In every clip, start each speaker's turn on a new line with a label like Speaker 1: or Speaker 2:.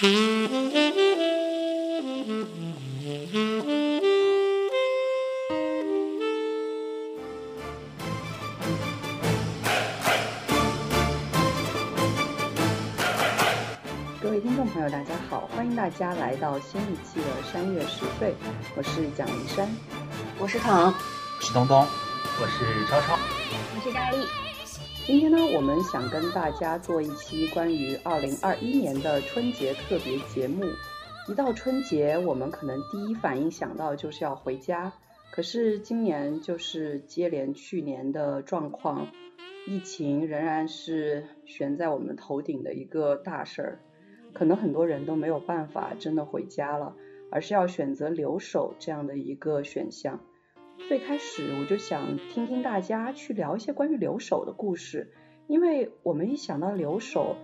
Speaker 1: 各位听众朋友，大家好，欢迎大家来到新一期的《山月十岁》，我是蒋灵山，
Speaker 2: 我是唐，
Speaker 3: 我是东东，
Speaker 4: 我是超。超，
Speaker 5: 我是大力。
Speaker 1: 今天呢，我们想跟大家做一期关于二零二一年的春节特别节目。一到春节，我们可能第一反应想到就是要回家，可是今年就是接连去年的状况，疫情仍然是悬在我们头顶的一个大事儿。可能很多人都没有办法真的回家了，而是要选择留守这样的一个选项。最开始我就想听听大家去聊一些关于留守的故事，因为我们一想到留守，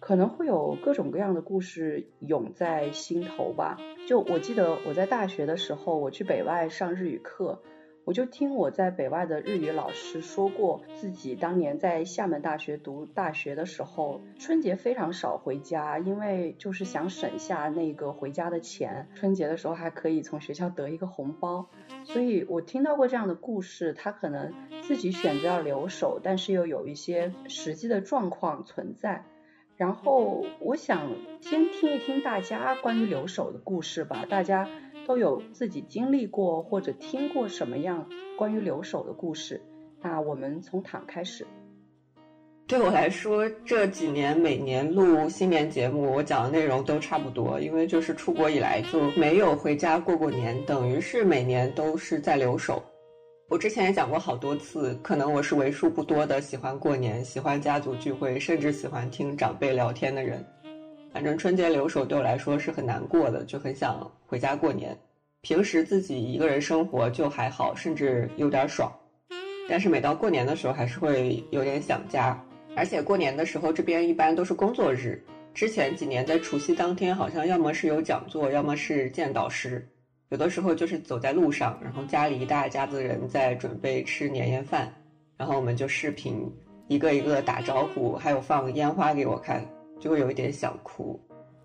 Speaker 1: 可能会有各种各样的故事涌在心头吧。就我记得我在大学的时候，我去北外上日语课。我就听我在北外的日语老师说过，自己当年在厦门大学读大学的时候，春节非常少回家，因为就是想省下那个回家的钱，春节的时候还可以从学校得一个红包。所以我听到过这样的故事，他可能自己选择要留守，但是又有一些实际的状况存在。然后我想先听一听大家关于留守的故事吧，大家。都有自己经历过或者听过什么样关于留守的故事？那我们从躺开始。
Speaker 2: 对我来说，这几年每年录新年节目，我讲的内容都差不多，因为就是出国以来就没有回家过过年，等于是每年都是在留守。我之前也讲过好多次，可能我是为数不多的喜欢过年、喜欢家族聚会，甚至喜欢听长辈聊天的人。反正春节留守对我来说是很难过的，就很想回家过年。平时自己一个人生活就还好，甚至有点爽。但是每到过年的时候，还是会有点想家。而且过年的时候，这边一般都是工作日。之前几年在除夕当天，好像要么是有讲座，要么是见导师。有的时候就是走在路上，然后家里一大家子人在准备吃年夜饭，然后我们就视频，一个一个打招呼，还有放烟花给我看。就会有一点想哭，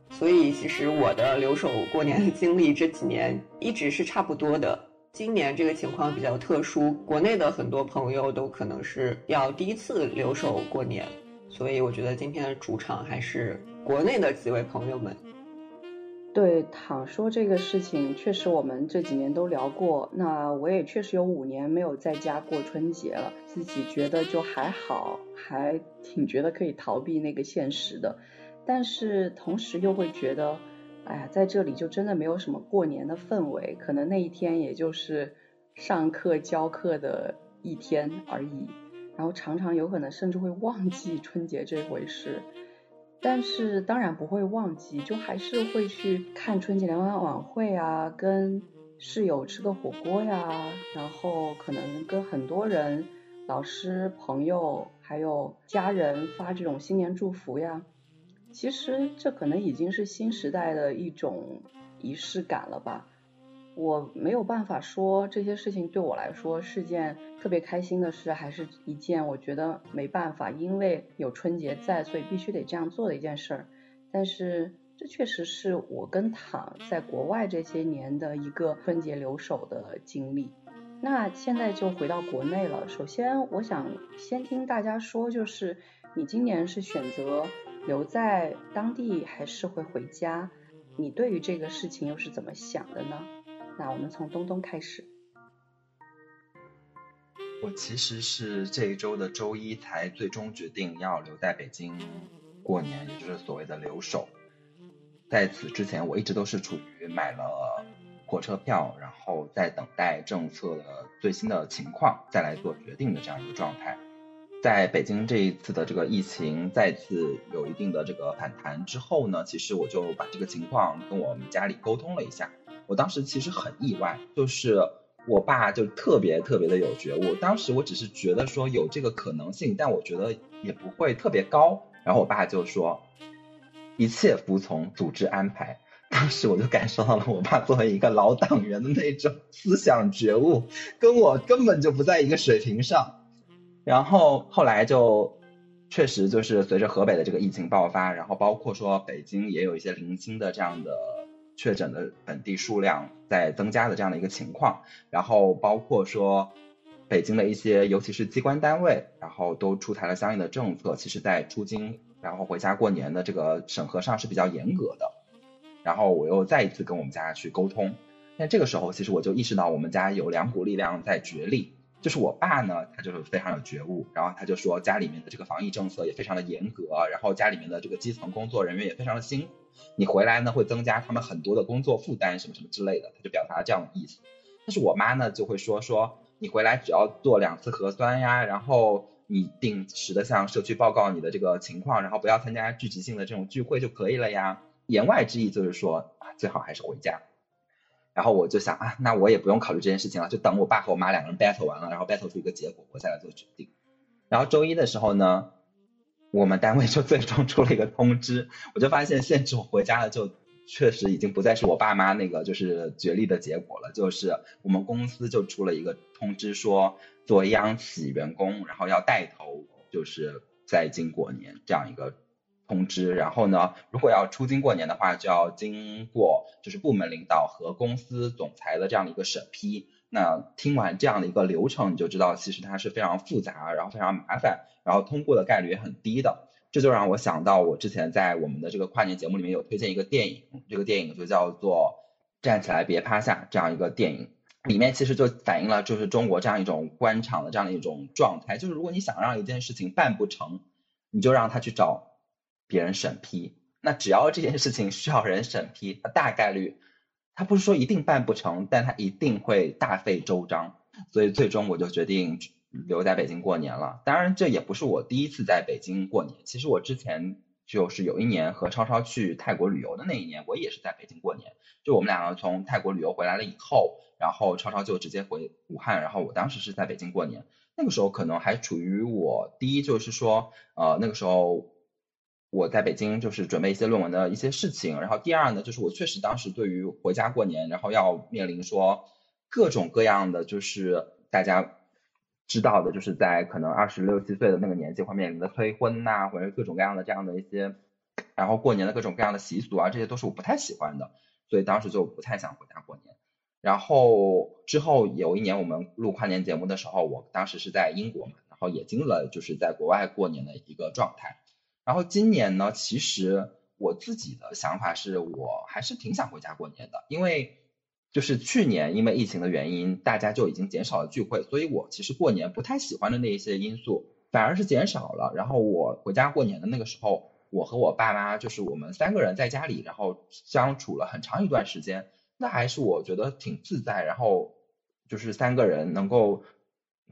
Speaker 2: 所以其实我的留守过年的经历这几年一直是差不多的。今年这个情况比较特殊，国内的很多朋友都可能是要第一次留守过年，所以我觉得今天的主场还是国内的几位朋友们。
Speaker 1: 对，躺说这个事情，确实我们这几年都聊过。那我也确实有五年没有在家过春节了，自己觉得就还好，还挺觉得可以逃避那个现实的。但是同时又会觉得，哎呀，在这里就真的没有什么过年的氛围，可能那一天也就是上课教课的一天而已，然后常常有可能甚至会忘记春节这回事。但是当然不会忘记，就还是会去看春节联欢晚会啊，跟室友吃个火锅呀，然后可能跟很多人、老师、朋友还有家人发这种新年祝福呀。其实这可能已经是新时代的一种仪式感了吧。我没有办法说这些事情对我来说是件特别开心的事，还是一件我觉得没办法，因为有春节在，所以必须得这样做的一件事儿。但是这确实是我跟躺在国外这些年的一个春节留守的经历。那现在就回到国内了。首先，我想先听大家说，就是你今年是选择留在当地，还是会回家？你对于这个事情又是怎么想的呢？那我们从东东开始。
Speaker 3: 我其实是这一周的周一才最终决定要留在北京过年，也就是所谓的留守。在此之前，我一直都是处于买了火车票，然后在等待政策的最新的情况再来做决定的这样一个状态。在北京这一次的这个疫情再次有一定的这个反弹之后呢，其实我就把这个情况跟我们家里沟通了一下。我当时其实很意外，就是我爸就特别特别的有觉悟。当时我只是觉得说有这个可能性，但我觉得也不会特别高。然后我爸就说一切服从组织安排。当时我就感受到了我爸作为一个老党员的那种思想觉悟，跟我根本就不在一个水平上。然后后来就确实就是随着河北的这个疫情爆发，然后包括说北京也有一些零星的这样的确诊的本地数量在增加的这样的一个情况，然后包括说北京的一些尤其是机关单位，然后都出台了相应的政策，其实在出京然后回家过年的这个审核上是比较严格的。然后我又再一次跟我们家去沟通，那这个时候其实我就意识到我们家有两股力量在角力。就是我爸呢，他就是非常有觉悟，然后他就说家里面的这个防疫政策也非常的严格，然后家里面的这个基层工作人员也非常的辛苦，你回来呢会增加他们很多的工作负担什么什么之类的，他就表达了这样的意思。但是我妈呢就会说说你回来只要做两次核酸呀，然后你定时的向社区报告你的这个情况，然后不要参加聚集性的这种聚会就可以了呀。言外之意就是说啊，最好还是回家。然后我就想啊，那我也不用考虑这件事情了，就等我爸和我妈两个人 battle 完了，然后 battle 出一个结果，我再来做决定。然后周一的时候呢，我们单位就最终出了一个通知，我就发现限制我回家了，就确实已经不再是我爸妈那个就是决力的结果了，就是我们公司就出了一个通知，说作为央企员工，然后要带头就是在京过年这样一个。通知，然后呢，如果要出京过年的话，就要经过就是部门领导和公司总裁的这样的一个审批。那听完这样的一个流程，你就知道其实它是非常复杂，然后非常麻烦，然后通过的概率也很低的。这就让我想到，我之前在我们的这个跨年节目里面有推荐一个电影，这个电影就叫做《站起来别趴下》这样一个电影，里面其实就反映了就是中国这样一种官场的这样的一种状态，就是如果你想让一件事情办不成，你就让他去找。别人审批，那只要这件事情需要人审批，它大概率，他不是说一定办不成，但他一定会大费周章。所以最终我就决定留在北京过年了。当然，这也不是我第一次在北京过年。其实我之前就是有一年和超超去泰国旅游的那一年，我也是在北京过年。就我们两个从泰国旅游回来了以后，然后超超就直接回武汉，然后我当时是在北京过年。那个时候可能还处于我第一就是说，呃，那个时候。我在北京就是准备一些论文的一些事情，然后第二呢，就是我确实当时对于回家过年，然后要面临说各种各样的，就是大家知道的，就是在可能二十六七岁的那个年纪会面临的催婚呐，或者各种各样的这样的一些，然后过年的各种各样的习俗啊，这些都是我不太喜欢的，所以当时就不太想回家过年。然后之后有一年我们录跨年节目的时候，我当时是在英国嘛，然后也经历了就是在国外过年的一个状态。然后今年呢，其实我自己的想法是我还是挺想回家过年的，因为就是去年因为疫情的原因，大家就已经减少了聚会，所以我其实过年不太喜欢的那一些因素反而是减少了。然后我回家过年的那个时候，我和我爸妈就是我们三个人在家里，然后相处了很长一段时间，那还是我觉得挺自在，然后就是三个人能够。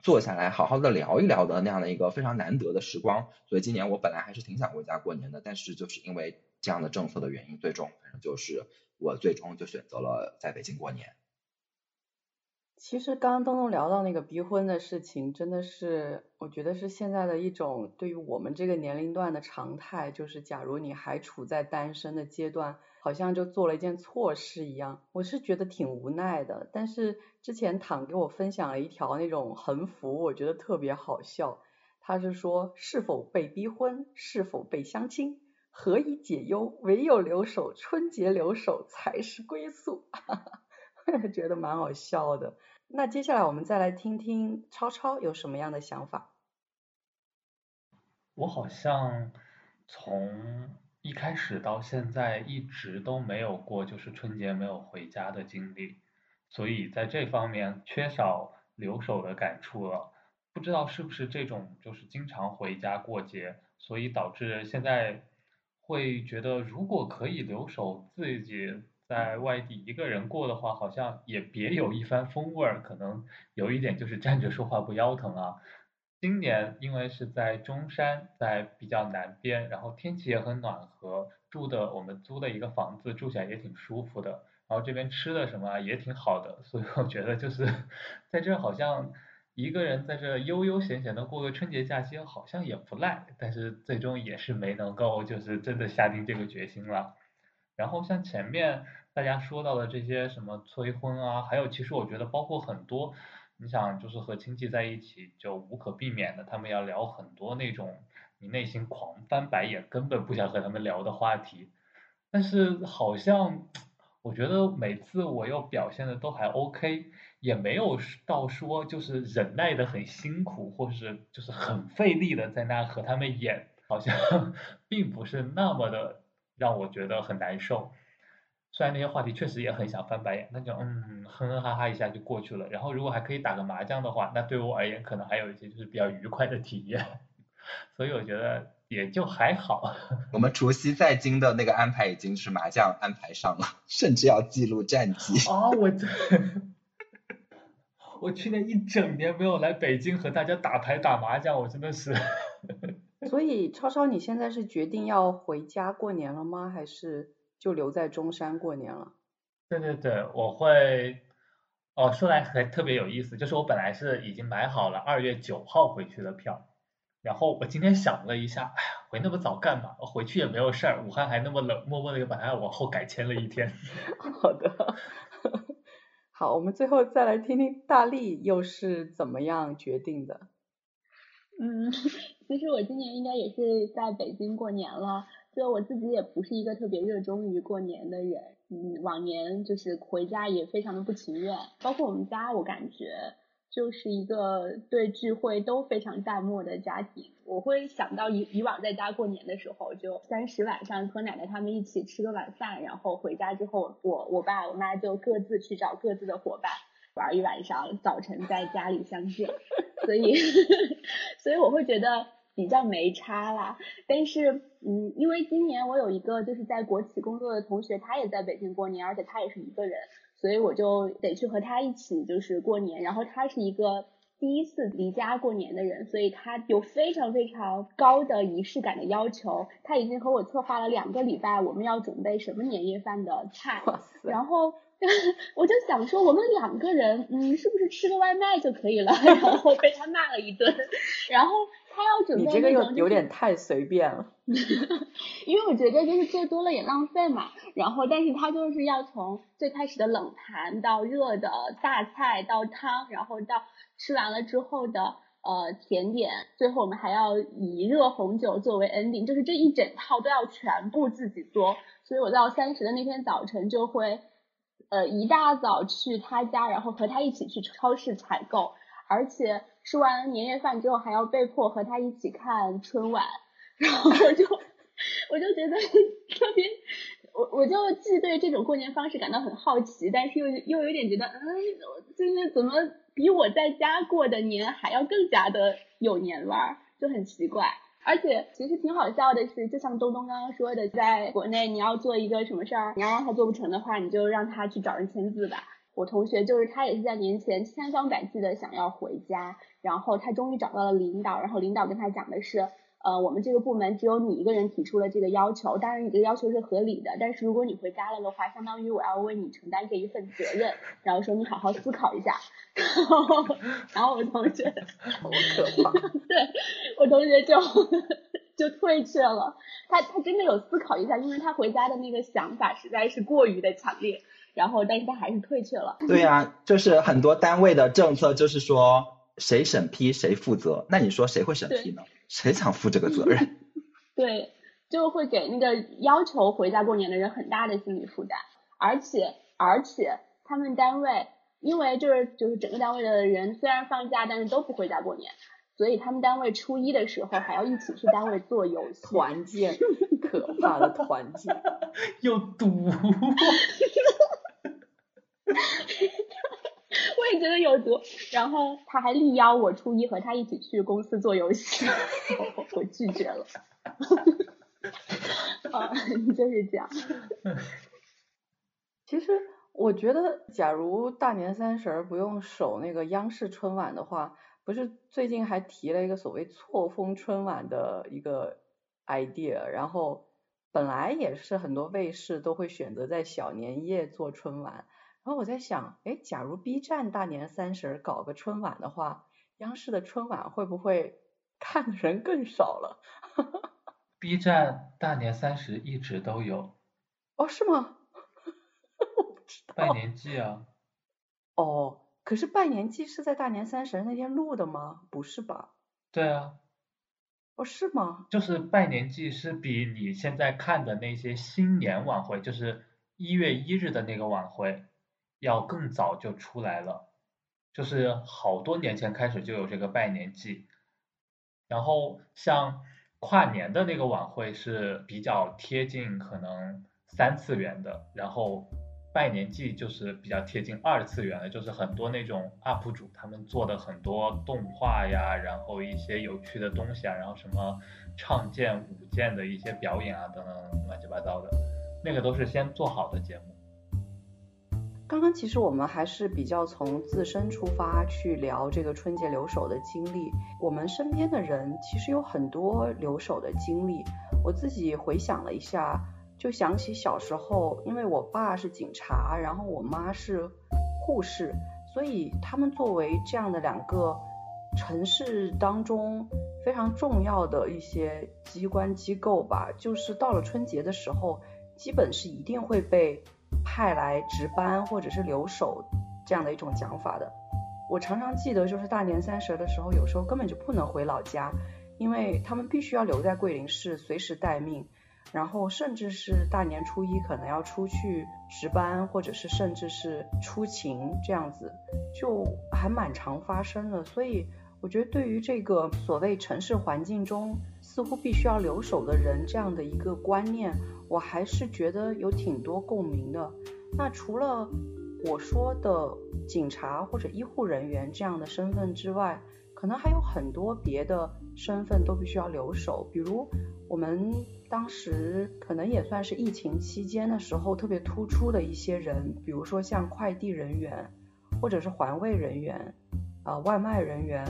Speaker 3: 坐下来好好的聊一聊的那样的一个非常难得的时光，所以今年我本来还是挺想回家过年的，但是就是因为这样的政策的原因，最终反正就是我最终就选择了在北京过年。
Speaker 1: 其实刚刚东东聊到那个逼婚的事情，真的是我觉得是现在的一种对于我们这个年龄段的常态，就是假如你还处在单身的阶段。好像就做了一件错事一样，我是觉得挺无奈的。但是之前躺给我分享了一条那种横幅，我觉得特别好笑。他是说是否被逼婚，是否被相亲，何以解忧？唯有留守，春节留守才是归宿。哈哈，觉得蛮好笑的。那接下来我们再来听听超超有什么样的想法。
Speaker 4: 我好像从。一开始到现在一直都没有过就是春节没有回家的经历，所以在这方面缺少留守的感触了。不知道是不是这种就是经常回家过节，所以导致现在会觉得如果可以留守自己在外地一个人过的话，好像也别有一番风味儿。可能有一点就是站着说话不腰疼啊。今年因为是在中山，在比较南边，然后天气也很暖和，住的我们租的一个房子住起来也挺舒服的，然后这边吃的什么也挺好的，所以我觉得就是在这好像一个人在这悠悠闲闲的过个春节假期好像也不赖，但是最终也是没能够就是真的下定这个决心了。然后像前面大家说到的这些什么催婚啊，还有其实我觉得包括很多。你想，就是和亲戚在一起，就无可避免的，他们要聊很多那种你内心狂翻白眼，根本不想和他们聊的话题。但是好像我觉得每次我又表现的都还 OK，也没有到说就是忍耐的很辛苦，或是就是很费力的在那和他们演，好像 并不是那么的让我觉得很难受。虽然那些话题确实也很想翻白眼，那就嗯哼哼哈哈一下就过去了。然后如果还可以打个麻将的话，那对我而言可能还有一些就是比较愉快的体验。所以我觉得也就还好。
Speaker 3: 我们除夕在京的那个安排已经是麻将安排上了，甚至要记录战绩。
Speaker 4: 哦，我这，我去年一整年没有来北京和大家打牌打麻将，我真的是。
Speaker 1: 所以超超，你现在是决定要回家过年了吗？还是？就留在中山过年了。
Speaker 4: 对对对，我会。哦，说来还特别有意思，就是我本来是已经买好了二月九号回去的票，然后我今天想了一下，哎呀，回那么早干嘛？我回去也没有事儿，武汉还那么冷，默默的又把它往后改签了一天。
Speaker 1: 好的，好，我们最后再来听听大力又是怎么样决定的。
Speaker 5: 嗯，其实我今年应该也是在北京过年了。就我自己也不是一个特别热衷于过年的人，嗯，往年就是回家也非常的不情愿，包括我们家，我感觉就是一个对聚会都非常淡漠的家庭。我会想到以以往在家过年的时候，就三十晚上和奶奶他们一起吃个晚饭，然后回家之后，我我爸我妈就各自去找各自的伙伴玩一晚上，早晨在家里相见。所以，所以我会觉得。比较没差啦，但是嗯，因为今年我有一个就是在国企工作的同学，他也在北京过年，而且他也是一个人，所以我就得去和他一起就是过年。然后他是一个第一次离家过年的人，所以他有非常非常高的仪式感的要求。他已经和我策划了两个礼拜，我们要准备什么年夜饭的菜。然后 我就想说，我们两个人，嗯，是不是吃个外卖就可以了？然后被他骂了一顿，然后。他要准备
Speaker 1: 你这个有有点太随便了，
Speaker 5: 因为我觉得就是做多了也浪费嘛。然后，但是他就是要从最开始的冷盘到热的大菜到汤，然后到吃完了之后的呃甜点，最后我们还要以热红酒作为 ending，就是这一整套都要全部自己做。所以我到三十的那天早晨就会呃一大早去他家，然后和他一起去超市采购，而且。吃完年夜饭之后，还要被迫和他一起看春晚，然后我就我就觉得特别，我我就既对这种过年方式感到很好奇，但是又又有点觉得，嗯，就是怎么比我在家过的年还要更加的有年味儿，就很奇怪。而且其实挺好笑的是，就像东东刚刚说的，在国内你要做一个什么事儿，你要让他做不成的话，你就让他去找人签字吧。我同学就是他，也是在年前千方百计的想要回家，然后他终于找到了领导，然后领导跟他讲的是，呃，我们这个部门只有你一个人提出了这个要求，当然你这个要求是合理的，但是如果你回家了的话，相当于我要为你承担这一份责任，然后说你好好思考一下，然后我同学
Speaker 1: 好可怕，
Speaker 5: 对我同学就就退却了，他他真的有思考一下，因为他回家的那个想法实在是过于的强烈。然后，但是他还是退却了。
Speaker 3: 对呀，就是很多单位的政策，就是说谁审批谁负责。那你说谁会审批呢？谁想负这个责任？
Speaker 5: 对，就会给那个要求回家过年的人很大的心理负担。而且，而且他们单位，因为就是就是整个单位的人虽然放假，但是都不回家过年，所以他们单位初一的时候还要一起去单位做游戏。
Speaker 1: 团建，可怕的团建，
Speaker 4: 有毒。
Speaker 5: 我也觉得有毒，然后他还力邀我初一和他一起去公司做游戏，我拒绝了。啊，就是这样。
Speaker 1: 其实我觉得，假如大年三十不用守那个央视春晚的话，不是最近还提了一个所谓错峰春晚的一个 idea，然后本来也是很多卫视都会选择在小年夜做春晚。然后我在想，哎，假如 B 站大年三十搞个春晚的话，央视的春晚会不会看的人更少了
Speaker 4: ？B 站大年三十一直都有。
Speaker 1: 哦，是吗？我不知道。
Speaker 4: 拜年季啊。
Speaker 1: 哦，可是拜年季是在大年三十那天录的吗？不是吧？
Speaker 4: 对啊。
Speaker 1: 哦，是吗？
Speaker 4: 就是拜年季是比你现在看的那些新年晚会，就是一月一日的那个晚会，要更早就出来了，就是好多年前开始就有这个拜年季。然后像跨年的那个晚会是比较贴近可能三次元的，然后拜年季就是比较贴近二次元的，就是很多那种 UP 主他们做的很多动画呀，然后一些有趣的东西啊，然后什么唱剑舞剑的一些表演啊等等乱七八糟的，那个都是先做好的节目。
Speaker 1: 刚刚其实我们还是比较从自身出发去聊这个春节留守的经历。我们身边的人其实有很多留守的经历。我自己回想了一下，就想起小时候，因为我爸是警察，然后我妈是护士，所以他们作为这样的两个城市当中非常重要的一些机关机构吧，就是到了春节的时候，基本是一定会被。派来值班或者是留守这样的一种讲法的，我常常记得就是大年三十的时候，有时候根本就不能回老家，因为他们必须要留在桂林市随时待命，然后甚至是大年初一可能要出去值班，或者是甚至是出勤这样子，就还蛮常发生的。所以我觉得对于这个所谓城市环境中似乎必须要留守的人这样的一个观念。我还是觉得有挺多共鸣的。那除了我说的警察或者医护人员这样的身份之外，可能还有很多别的身份都必须要留守。比如我们当时可能也算是疫情期间的时候特别突出的一些人，比如说像快递人员，或者是环卫人员，啊，外卖人员。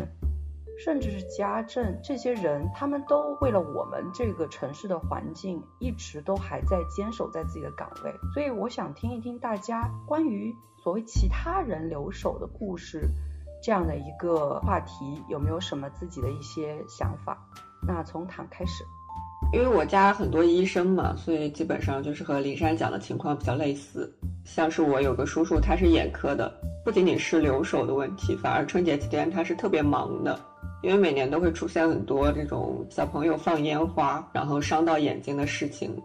Speaker 1: 甚至是家政这些人，他们都为了我们这个城市的环境，一直都还在坚守在自己的岗位。所以我想听一听大家关于所谓其他人留守的故事这样的一个话题，有没有什么自己的一些想法？那从躺开始，
Speaker 2: 因为我家很多医生嘛，所以基本上就是和林珊讲的情况比较类似。像是我有个叔叔，他是眼科的，不仅仅是留守的问题，反而春节期间他是特别忙的。因为每年都会出现很多这种小朋友放烟花，然后伤到眼睛的事情，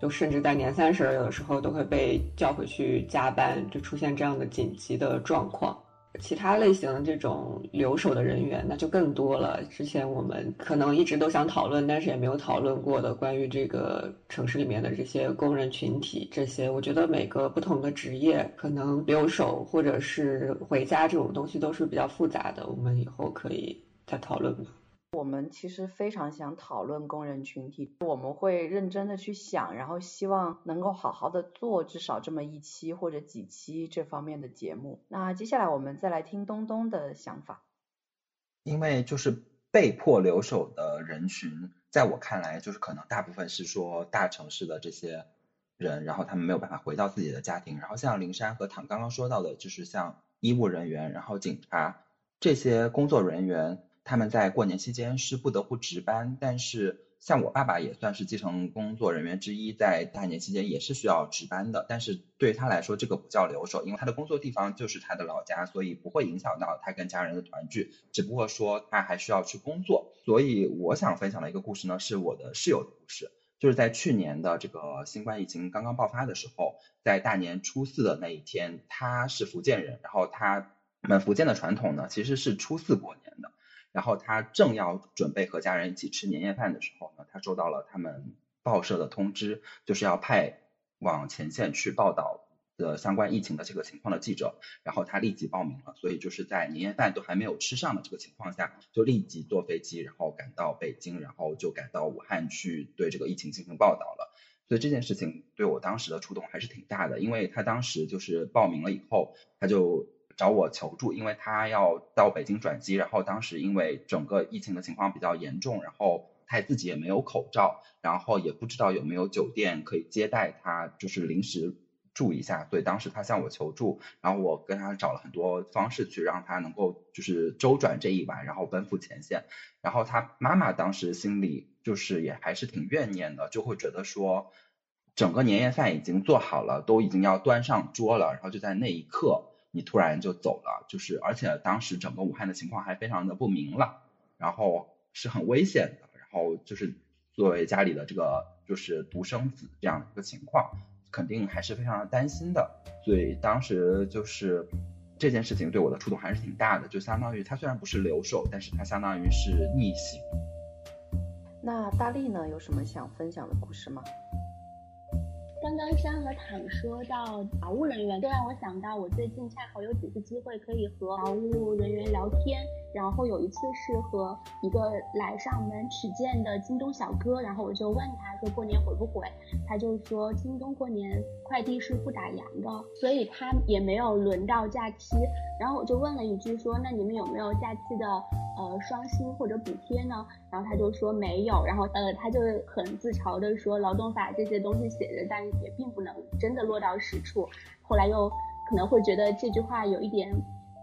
Speaker 2: 就甚至在年三十有的时候都会被叫回去加班，就出现这样的紧急的状况。其他类型的这种留守的人员那就更多了。之前我们可能一直都想讨论，但是也没有讨论过的关于这个城市里面的这些工人群体，这些我觉得每个不同的职业可能留守或者是回家这种东西都是比较复杂的。我们以后可以。在讨论
Speaker 1: 我们其实非常想讨论工人群体，我们会认真的去想，然后希望能够好好的做至少这么一期或者几期这方面的节目。那接下来我们再来听东东的想法。
Speaker 3: 因为就是被迫留守的人群，在我看来，就是可能大部分是说大城市的这些人，然后他们没有办法回到自己的家庭。然后像灵山和唐刚刚说到的，就是像医务人员，然后警察这些工作人员。他们在过年期间是不得不值班，但是像我爸爸也算是基层工作人员之一，在大年期间也是需要值班的。但是对他来说，这个不叫留守，因为他的工作地方就是他的老家，所以不会影响到他跟家人的团聚。只不过说他还需要去工作。所以我想分享的一个故事呢，是我的室友的故事，就是在去年的这个新冠疫情刚刚爆发的时候，在大年初四的那一天，他是福建人，然后他们福建的传统呢，其实是初四过年的。然后他正要准备和家人一起吃年夜饭的时候呢，他收到了他们报社的通知，就是要派往前线去报道的相关疫情的这个情况的记者。然后他立即报名了，所以就是在年夜饭都还没有吃上的这个情况下，就立即坐飞机，然后赶到北京，然后就赶到武汉去对这个疫情进行报道了。所以这件事情对我当时的触动还是挺大的，因为他当时就是报名了以后，他就。找我求助，因为他要到北京转机，然后当时因为整个疫情的情况比较严重，然后他自己也没有口罩，然后也不知道有没有酒店可以接待他，就是临时住一下，所以当时他向我求助，然后我跟他找了很多方式去让他能够就是周转这一晚，然后奔赴前线。然后他妈妈当时心里就是也还是挺怨念的，就会觉得说整个年夜饭已经做好了，都已经要端上桌了，然后就在那一刻。你突然就走了，就是而且当时整个武汉的情况还非常的不明朗，然后是很危险的，然后就是作为家里的这个就是独生子这样的一个情况，肯定还是非常的担心的。所以当时就是这件事情对我的触动还是挺大的，就相当于他虽然不是留守，但是他相当于是逆行。
Speaker 1: 那大力呢，有什么想分享的故事吗？
Speaker 5: 刚刚山和坦说到劳务人员，就让我想到我最近恰好有几次机会可以和劳务人员聊天。然后有一次是和一个来上门取件的京东小哥，然后我就问他说过年回不回，他就说京东过年快递是不打烊的，所以他也没有轮到假期。然后我就问了一句说那你们有没有假期的呃双薪或者补贴呢？然后他就说没有。然后呃他就很自嘲的说劳动法这些东西写着，但也并不能真的落到实处。后来又可能会觉得这句话有一点。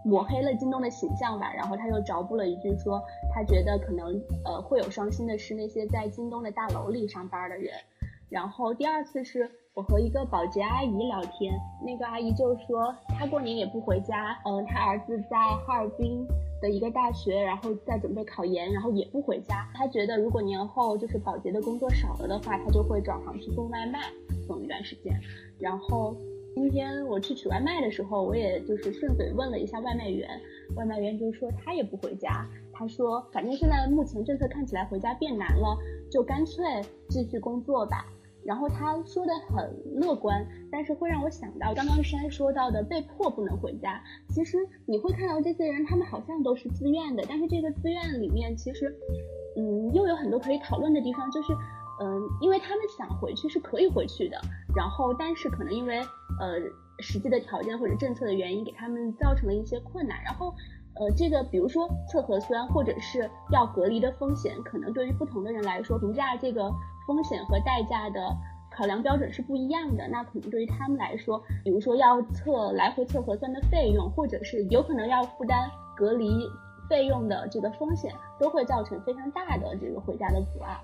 Speaker 5: 抹黑了京东的形象吧，然后他又着补了一句说，他觉得可能呃会有双薪的是那些在京东的大楼里上班的人。然后第二次是我和一个保洁阿姨聊天，那个阿姨就说她过年也不回家，嗯，她儿子在哈尔滨的一个大学，然后在准备考研，然后也不回家。他觉得如果年后就是保洁的工作少了的话，他就会转行去送外卖，送一段时间，然后。今天我去取外卖的时候，我也就是顺嘴问了一下外卖员，外卖员就说他也不回家，他说反正现在目前政策看起来回家变难了，就干脆继续工作吧。然后他说的很乐观，但是会让我想到刚刚山说到的被迫不能回家。其实你会看到这些人，他们好像都是自愿的，但是这个自愿里面其实，嗯，又有很多可以讨论的地方，就是。嗯，因为他们想回去是可以回去的，然后但是可能因为呃实际的条件或者政策的原因，给他们造成了一些困难。然后呃这个比如说测核酸或者是要隔离的风险，可能对于不同的人来说，评价这个风险和代价的考量标准是不一样的。那可能对于他们来说，比如说要测来回测核酸的费用，或者是有可能要负担隔离费用的这个风险，都会造成非常大的这个回家的阻碍。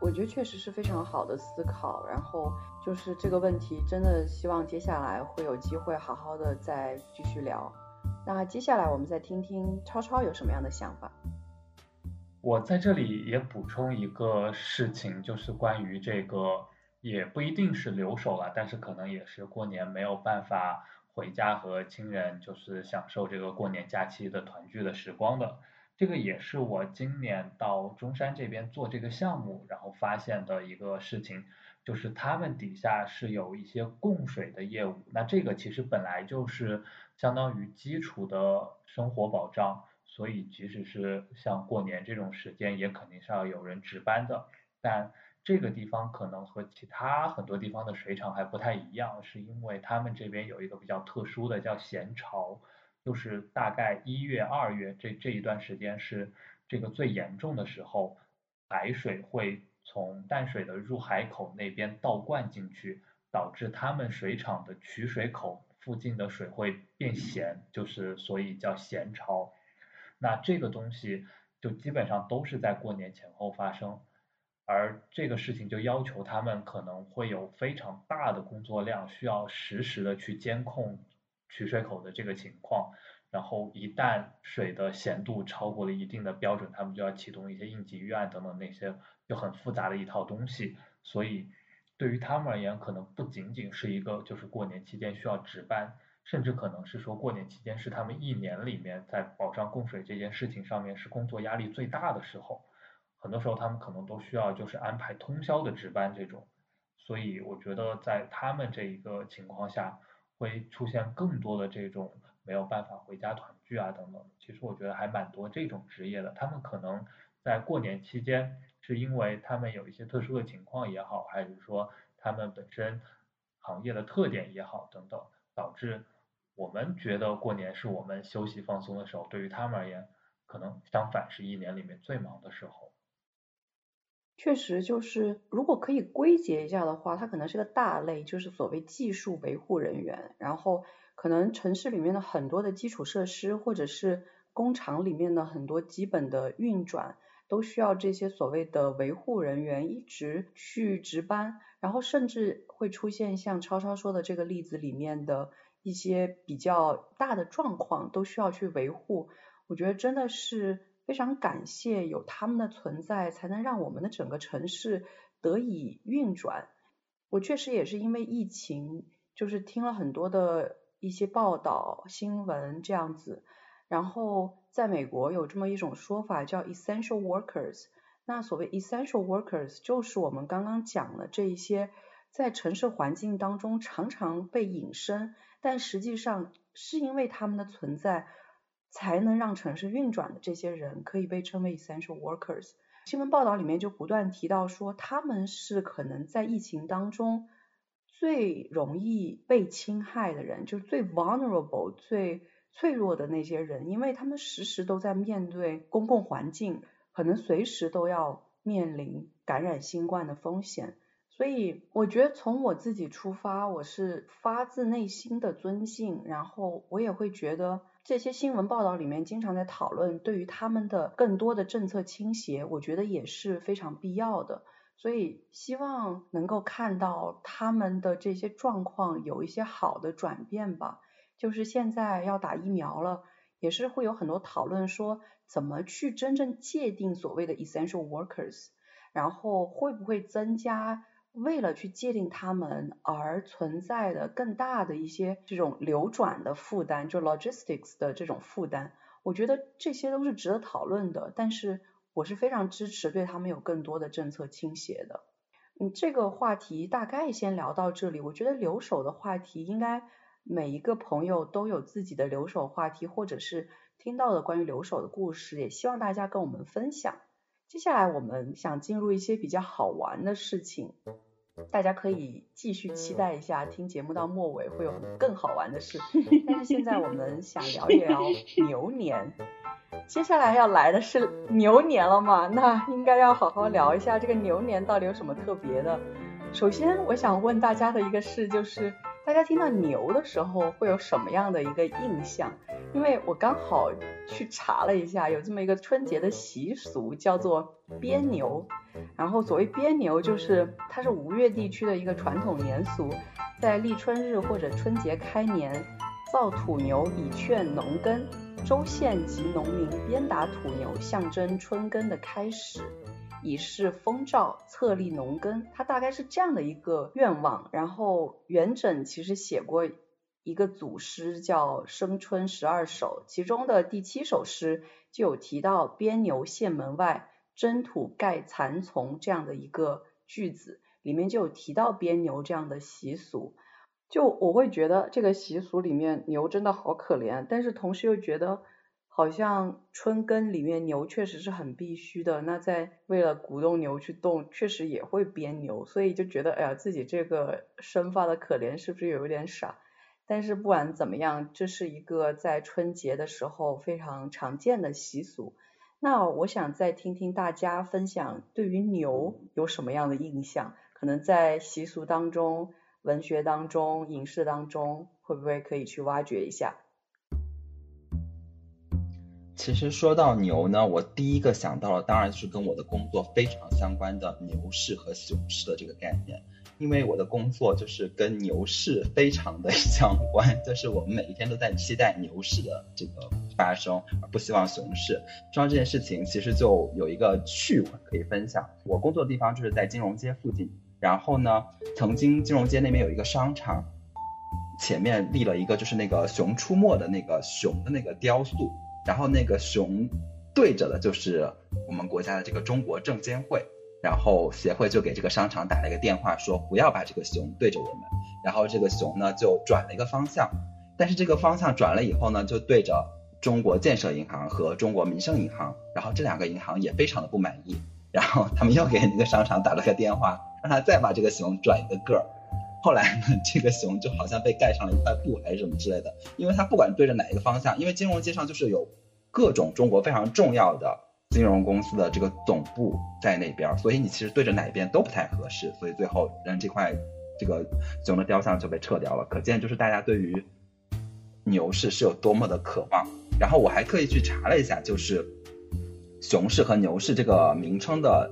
Speaker 1: 我觉得确实是非常好的思考，然后就是这个问题，真的希望接下来会有机会好好的再继续聊。那接下来我们再听听超超有什么样的想法。
Speaker 4: 我在这里也补充一个事情，就是关于这个，也不一定是留守了，但是可能也是过年没有办法回家和亲人，就是享受这个过年假期的团聚的时光的。这个也是我今年到中山这边做这个项目，然后发现的一个事情，就是他们底下是有一些供水的业务，那这个其实本来就是相当于基础的生活保障，所以即使是像过年这种时间，也肯定是要有人值班的。但这个地方可能和其他很多地方的水厂还不太一样，是因为他们这边有一个比较特殊的叫咸潮。就是大概一月、二月这这一段时间是这个最严重的时候，海水会从淡水的入海口那边倒灌进去，导致他们水厂的取水口附近的水会变咸，就是所以叫咸潮。那这个东西就基本上都是在过年前后发生，而这个事情就要求他们可能会有非常大的工作量，需要实时的去监控。取水口的这个情况，然后一旦水的咸度超过了一定的标准，他们就要启动一些应急预案等等那些就很复杂的一套东西。所以对于他们而言，可能不仅仅是一个就是过年期间需要值班，甚至可能是说过年期间是他们一年里面在保障供水这件事情上面是工作压力最大的时候。很多时候他们可能都需要就是安排通宵的值班这种。所以我觉得在他们这一个情况下。会出现更多的这种没有办法回家团聚啊等等，其实我觉得还蛮多这种职业的，他们可能在过年期间是因为他们有一些特殊的情况也好，还是说他们本身行业的特点也好等等，导致我们觉得过年是我们休息放松的时候，对于他们而言，可能相反是一年里面最忙的时候。
Speaker 1: 确实，就是如果可以归结一下的话，它可能是个大类，就是所谓技术维护人员。然后可能城市里面的很多的基础设施，或者是工厂里面的很多基本的运转，都需要这些所谓的维护人员一直去值班。然后甚至会出现像超超说的这个例子里面的一些比较大的状况，都需要去维护。我觉得真的是。非常感谢有他们的存在，才能让我们的整个城市得以运转。我确实也是因为疫情，就是听了很多的一些报道、新闻这样子，然后在美国有这么一种说法叫 essential workers。那所谓 essential workers 就是我们刚刚讲的这一些在城市环境当中常常被隐身，但实际上是因为他们的存在才能让城市运转的这些人，可以被称为 essential workers。新闻报道里面就不断提到说，他们是可能在疫情当中最容易被侵害的人，就是最 vulnerable、最脆弱的那些人，因为他们时时都在面对公共环境。可能随时都要面临感染新冠的风险，所以我觉得从我自己出发，我是发自内心的尊敬，然后我也会觉得这些新闻报道里面经常在讨论对于他们的更多的政策倾斜，我觉得也是非常必要的，所以希望能够看到他们的这些状况有一些好的转变吧，就是现在要打疫苗了，也是会有很多讨论说。怎么去真正界定所谓的 essential workers？然后会不会增加为了去界定他们而存在的更大的一些这种流转的负担，就 logistics 的这种负担？我觉得这些都是值得讨论的，但是我是非常支持对他们有更多的政策倾斜的。嗯，这个话题大概先聊到这里。我觉得留守的话题应该每一个朋友都有自己的留守话题，或者是。听到的关于留守的故事，也希望大家跟我们分享。接下来我们想进入一些比较好玩的事情，大家可以继续期待一下，听节目到末尾会有更好玩的事。但是现在我们想聊一聊 牛年，接下来要来的是牛年了嘛？那应该要好好聊一下这个牛年到底有什么特别的。首先我想问大家的一个事就是。大家听到牛的时候会有什么样的一个印象？因为我刚好去查了一下，有这么一个春节的习俗叫做鞭牛。然后所谓鞭牛，就是它是吴越地区的一个传统年俗，在立春日或者春节开年，造土牛以劝农耕，州县及农民鞭打土牛，象征春耕的开始。以示丰兆，策立农耕，它大概是这样的一个愿望。然后元稹其实写过一个祖诗叫《生春十二首》，其中的第七首诗就有提到“鞭牛县门外，征土盖蚕丛”这样的一个句子，里面就有提到鞭牛这样的习俗。就我会觉得这个习俗里面牛真的好可怜，但是同时又觉得。好像春耕里面牛确实是很必须的，那在为了鼓动牛去动，确实也会鞭牛，所以就觉得哎呀自己这个生发的可怜是不是有一点傻？但是不管怎么样，这是一个在春节的时候非常常见的习俗。那我想再听听大家分享对于牛有什么样的印象，可能在习俗当中、文学当中、影视当中，会不会可以去挖掘一下？
Speaker 3: 其实说到牛呢，我第一个想到的当然是跟我的工作非常相关的牛市和熊市的这个概念，因为我的工作就是跟牛市非常的 相关，就是我们每一天都在期待牛市的这个发生，而不希望熊市。说到这件事情，其实就有一个趣闻可以分享。我工作的地方就是在金融街附近，然后呢，曾经金融街那边有一个商场，前面立了一个就是那个熊出没的那个熊的那个雕塑。然后那个熊对着的就是我们国家的这个中国证监会，然后协会就给这个商场打了一个电话，说不要把这个熊对着我们。然后这个熊呢就转了一个方向，但是这个方向转了以后呢，就对着中国建设银行和中国民生银行，然后这两个银行也非常的不满意，然后他们又给那个商场打了个电话，让他再把这个熊转一个个儿。后来呢，这个熊就好像被盖上了一块布还是什么之类的，因为它不管对着哪一个方向，因为金融街上就是有各种中国非常重要的金融公司的这个总部在那边，所以你其实对着哪边都不太合适，所以最后让这块这个熊的雕像就被撤掉了。可见就是大家对于牛市是有多么的渴望。然后我还特意去查了一下，就是熊市和牛市这个名称的。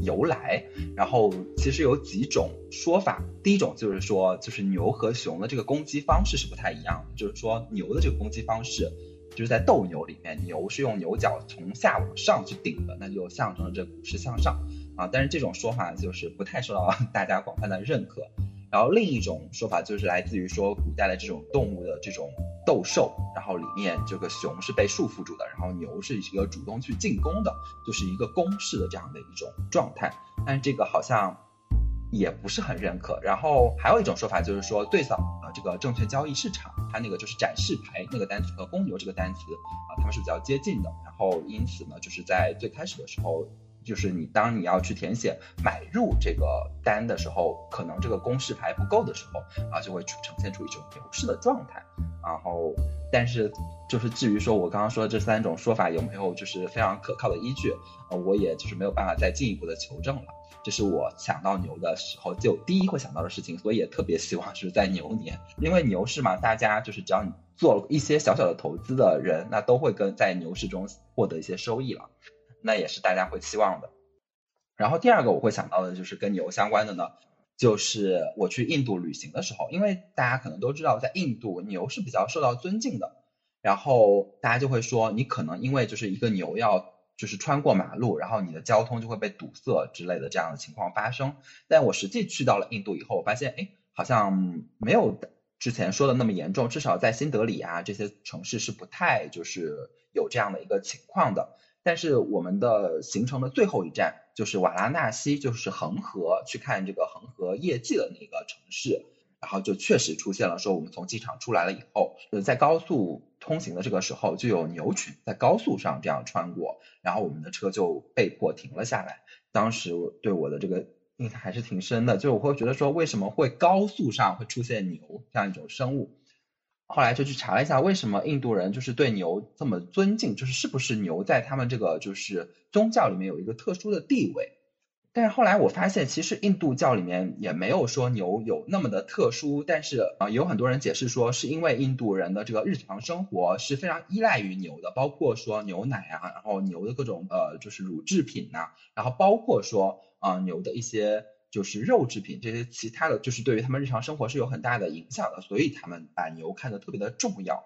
Speaker 3: 由来，然后其实有几种说法。第一种就是说，就是牛和熊的这个攻击方式是不太一样的。就是说，牛的这个攻击方式就是在斗牛里面，牛是用牛角从下往上去顶的，那就象征着这股市向上啊。但是这种说法就是不太受到 大家广泛的认可。然后另一种说法就是来自于说古代的这种动物的这种斗兽，然后里面这个熊是被束缚住的，然后牛是一个主动去进攻的，就是一个攻势的这样的一种状态。但是这个好像也不是很认可。然后还有一种说法就是说，最早的这个证券交易市场，它那个就是展示牌那个单词和公牛这个单词啊，它们是比较接近的。然后因此呢，就是在最开始的时候。就是你当你要去填写买入这个单的时候，可能这个公示牌不够的时候啊，就会呈现出一种牛市的状态。然后，但是就是至于说我刚刚说的这三种说法有没有就是非常可靠的依据，呃，我也就是没有办法再进一步的求证了。这是我想到牛的时候就第一会想到的事情，所以也特别希望是在牛年，因为牛市嘛，大家就是只要你做了一些小小的投资的人，那都会跟在牛市中获得一些收益了。那也是大家会期望的。然后第二个我会想到的就是跟牛相关的呢，就是我去印度旅行的时候，因为大家可能都知道，在印度牛是比较受到尊敬的。然后大家就会说，你可能因为就是一个牛要就是穿过马路，然后你的交通就会被堵塞之类的这样的情况发生。但我实际去到了印度以后，我发现，哎，好像没有之前说的那么严重，至少在新德里啊这些城市是不太就是有这样的一个情况的。但是我们的行程的最后一站就是瓦拉纳西，就是恒河，去看这个恒河夜祭的那个城市，然后就确实出现了，说我们从机场出来了以后，呃，在高速通行的这个时候，就有牛群在高速上这样穿过，然后我们的车就被迫停了下来。当时对我的这个印象还是挺深的，就我会觉得说，为什么会高速上会出现牛这样一种生物？后来就去查了一下，为什么印度人就是对牛这么尊敬，就是是不是牛在他们这个就是宗教里面有一个特殊的地位？但是后来我发现，其实印度教里面也没有说牛有那么的特殊，但是啊，有很多人解释说，是因为印度人的这个日常生活是非常依赖于牛的，包括说牛奶啊，然后牛的各种呃就是乳制品呐，然后包括说啊牛的一些。就是肉制品这些其他的就是对于他们日常生活是有很大的影响的，所以他们把牛看得特别的重要。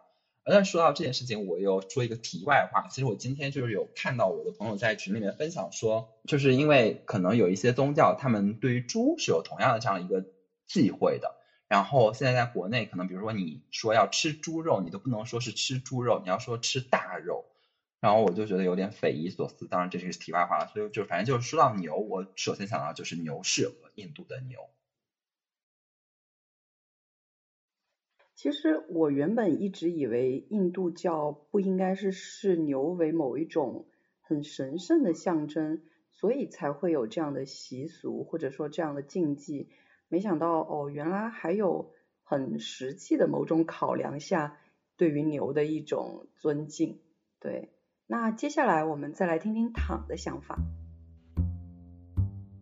Speaker 3: 但说到这件事情，我又说一个题外话，其实我今天就是有看到我的朋友在群里面分享说，就是因为可能有一些宗教，他们对于猪是有同样的这样一个忌讳的。然后现在在国内，可能比如说你说要吃猪肉，你都不能说是吃猪肉，你要说吃大肉。然后我就觉得有点匪夷所思，当然这是题外话了。所以就反正就是说到牛，我首先想到就是牛市和印度的牛。
Speaker 1: 其实我原本一直以为印度教不应该是视牛为某一种很神圣的象征，所以才会有这样的习俗或者说这样的禁忌。没想到哦，原来还有很实际的某种考量下对于牛的一种尊敬，对。那接下来我们再来听听躺的想法。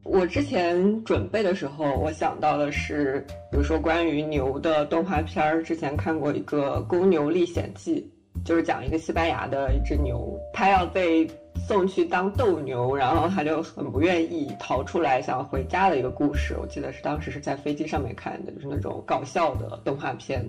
Speaker 2: 我之前准备的时候，我想到的是，比如说关于牛的动画片儿，之前看过一个《公牛历险记》，就是讲一个西班牙的一只牛，它要被送去当斗牛，然后它就很不愿意逃出来，想要回家的一个故事。我记得是当时是在飞机上面看的，就是那种搞笑的动画片。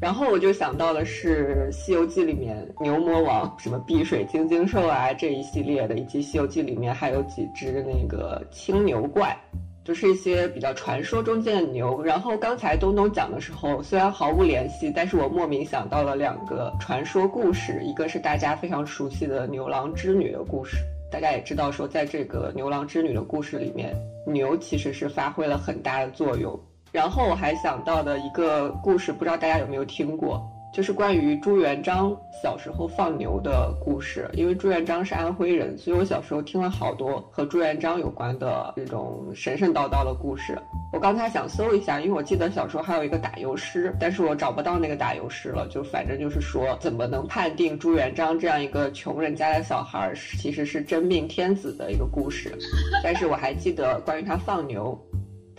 Speaker 2: 然后我就想到的是《西游记》里面牛魔王、什么碧水晶晶兽啊这一系列的，以及《西游记》里面还有几只那个青牛怪，就是一些比较传说中间的牛。然后刚才东东讲的时候，虽然毫无联系，但是我莫名想到了两个传说故事，一个是大家非常熟悉的牛郎织女的故事。大家也知道说，在这个牛郎织女的故事里面，牛其实是发挥了很大的作用。然后我还想到的一个故事，不知道大家有没有听过，就是关于朱元璋小时候放牛的故事。因为朱元璋是安徽人，所以我小时候听了好多和朱元璋有关的这种神神叨叨的故事。我刚才想搜一下，因为我记得小时候还有一个打油诗，但是我找不到那个打油诗了。就反正就是说，怎么能判定朱元璋这样一个穷人家的小孩其实是真命天子的一个故事。但是我还记得关于他放牛。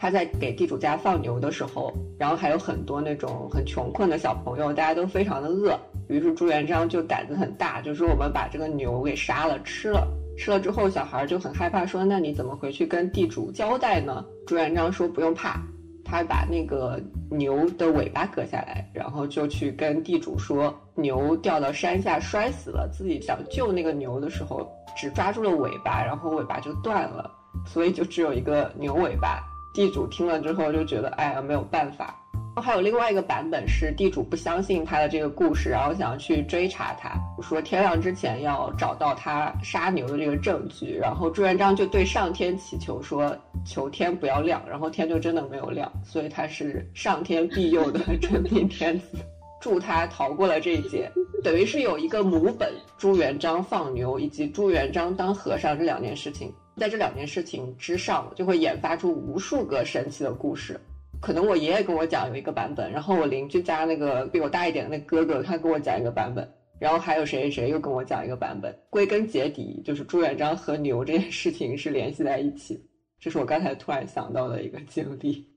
Speaker 2: 他在给地主家放牛的时候，然后还有很多那种很穷困的小朋友，大家都非常的饿。于是朱元璋就胆子很大，就说我们把这个牛给杀了吃了。吃了之后，小孩就很害怕，说那你怎么回去跟地主交代呢？朱元璋说不用怕，他他把那个牛的尾巴割下来，然后就去跟地主说牛掉到山下摔死了，自己想救那个牛的时候只抓住了尾巴，然后尾巴就断了，所以就只有一个牛尾巴。地主听了之后就觉得，哎呀，没有办法。还有另外一个版本是地主不相信他的这个故事，然后想要去追查他，说天亮之前要找到他杀牛的这个证据。然后朱元璋就对上天祈求说，求天不要亮，然后天就真的没有亮，所以他是上天庇佑的真命天子，助他逃过了这一劫。等于是有一个母本，朱元璋放牛以及朱元璋当和尚这两件事情。在这两件事情之上，就会演发出无数个神奇的故事。可能我爷爷跟我讲有一个版本，然后我邻居家那个比我大一点的那哥哥他跟我讲一个版本，然后还有谁谁谁又跟我讲一个版本。归根结底，就是朱元璋和牛这件事情是联系在一起。这是我刚才突然想到的一个经历。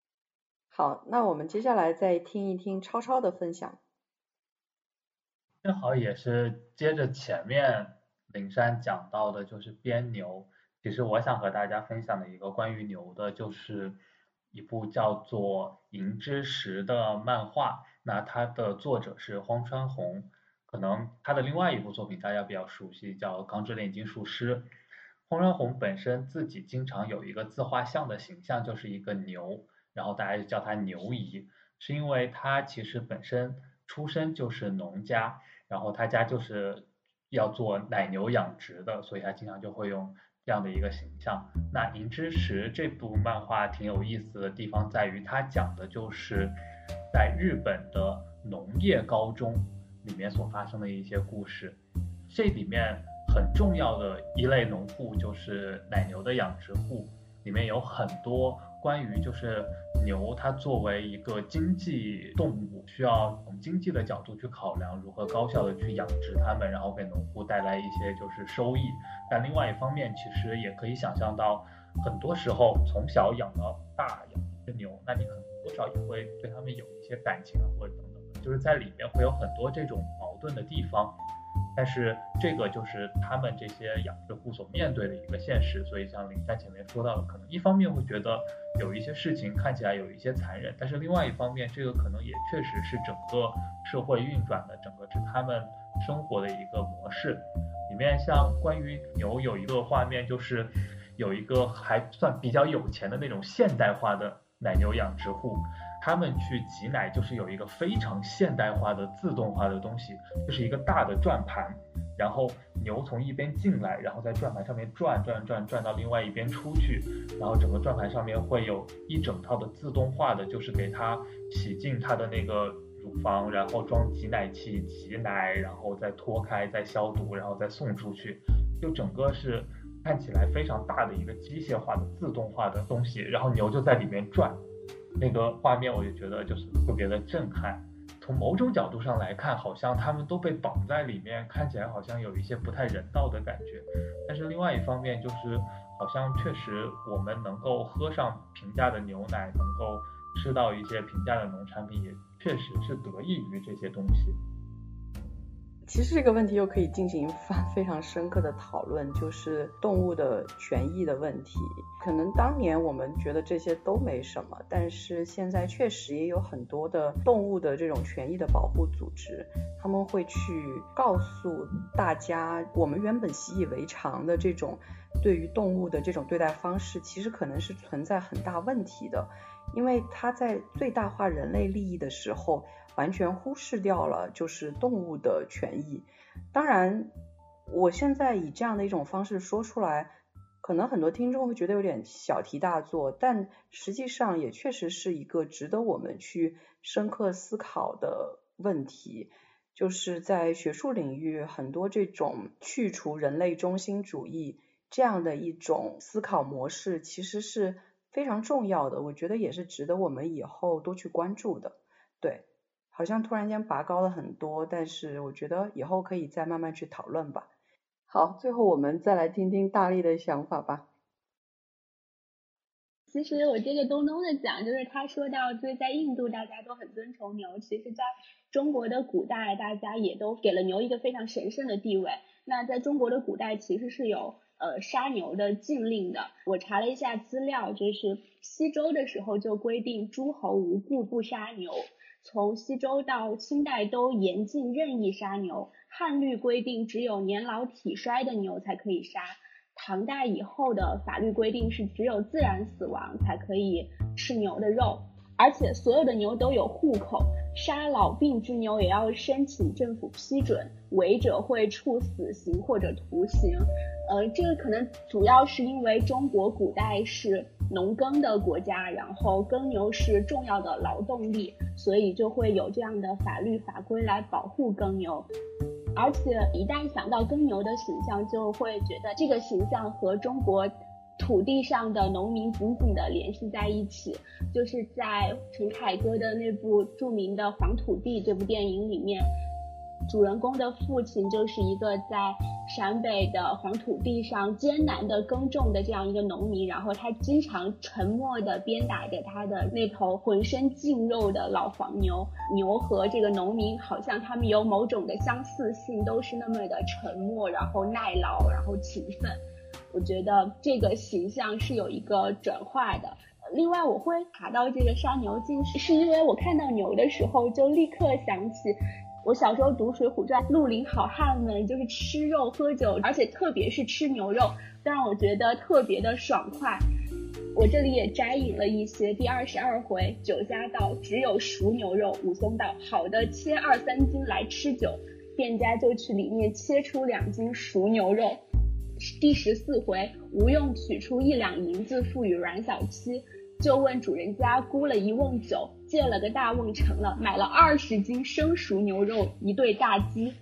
Speaker 1: 好，那我们接下来再听一听超超的分享。
Speaker 4: 正好也是接着前面。灵山讲到的就是编牛，其实我想和大家分享的一个关于牛的，就是一部叫做《银之石》的漫画。那它的作者是荒川弘，可能他的另外一部作品大家比较熟悉，叫《钢之炼金术师》。荒川弘本身自己经常有一个自画像的形象，就是一个牛，然后大家就叫他牛姨，是因为他其实本身出身就是农家，然后他家就是。要做奶牛养殖的，所以他经常就会用这样的一个形象。那《银之匙》这部漫画挺有意思的地方在于，它讲的就是在日本的农业高中里面所发生的一些故事。这里面很重要的一类农户就是奶牛的养殖户，里面有很多关于就是。牛它作为一个经济动物，需要从经济的角度去考量如何高效的去养殖它们，然后给农户带来一些就是收益。但另外一方面，其实也可以想象到，很多时候从小养到大养一只牛，那你可能多少也会对它们有一些感情啊，或者等等，就是在里面会有很多这种矛盾的地方。但是这个就是他们这些养殖户所面对的一个现实，所以像林山前面说到的，可能一方面会觉得有一些事情看起来有一些残忍，但是另外一方面，这个可能也确实是整个社会运转的，整个是他们生活的一个模式。里面像关于牛有一个画面，就是有一个还算比较有钱的那种现代化的奶牛养殖户。他们去挤奶，就是有一个非常现代化的自动化的东西，就是一个大的转盘，然后牛从一边进来，然后在转盘上面转转转转到另外一边出去，然后整个转盘上面会有一整套的自动化的，就是给它洗净它的那个乳房，然后装挤奶器挤奶，然后再脱开再消毒，然后再送出去，就整个是看起来非常大的一个机械化的自动化的东西，然后牛就在里面转。那个画面我就觉得就是特别的震撼。从某种角度上来看，好像他们都被绑在里面，看起来好像有一些不太人道的感觉。但是另外一方面，就是好像确实我们能够喝上平价的牛奶，能够吃到一些平价的农产品，也确实是得益于这些东西。
Speaker 1: 其实这个问题又可以进行非 非常深刻的讨论，就是动物的权益的问题。可能当年我们觉得这些都没什么，但是现在确实也有很多的动物的这种权益的保护组织，他们会去告诉大家，我们原本习以为常的这种对于动物的这种对待方式，其实可能是存在很大问题的，因为它在最大化人类利益的时候。完全忽视掉了就是动物的权益。当然，我现在以这样的一种方式说出来，可能很多听众会觉得有点小题大做，但实际上也确实是一个值得我们去深刻思考的问题。就是在学术领域，很多这种去除人类中心主义这样的一种思考模式，其实是非常重要的。我觉得也是值得我们以后多去关注的。对。好像突然间拔高了很多，但是我觉得以后可以再慢慢去讨论吧。好，最后我们再来听听大力的想法吧。
Speaker 5: 其实我接着东东的讲，就是他说到，就是在印度大家都很尊崇牛，其实在中国的古代，大家也都给了牛一个非常神圣的地位。那在中国的古代，其实是有。呃杀牛的禁令的。我查了一下资料，就是西周的时候就规定诸侯无故不杀牛，从西周到清代都严禁任意杀牛。汉律规定只有年老体衰的牛才可以杀，唐代以后的法律规定是只有自然死亡才可以吃牛的肉。而且所有的牛都有户口，杀老病之牛也要申请政府批准，违者会处死刑或者徒刑。呃，这个可能主要是因为中国古代是农耕的国家，然后耕牛是重要的劳动力，所以就会有这样的法律法规来保护耕牛。而且一旦想到耕牛的形象，就会觉得这个形象和中国。土地上的农民紧紧地联系在一起，就是在陈凯歌的那部著名的《黄土地》这部电影里面，主人公的父亲就是一个在陕北的黄土地上艰难的耕种的这样一个农民，然后他经常沉默地鞭打着他的那头浑身净肉的老黄牛。牛和这个农民好像他们有某种的相似性，都是那么的沉默，然后耐劳，然后勤奋。我觉得这个形象是有一个转化的。另外，我会查到这个杀牛禁，是因为我看到牛的时候，就立刻想起我小时候读《水浒传》，绿林好汉们就是吃肉喝酒，而且特别是吃牛肉，让我觉得特别的爽快。我这里也摘引了一些。第二十二回，酒家道只有熟牛肉，武松道好的切二三斤来吃酒，店家就去里面切出两斤熟牛肉。第十四回，吴用取出一两银子付与阮小七，就问主人家估了一瓮酒，借了个大瓮盛了，买了二十斤生熟牛肉，一对大鸡。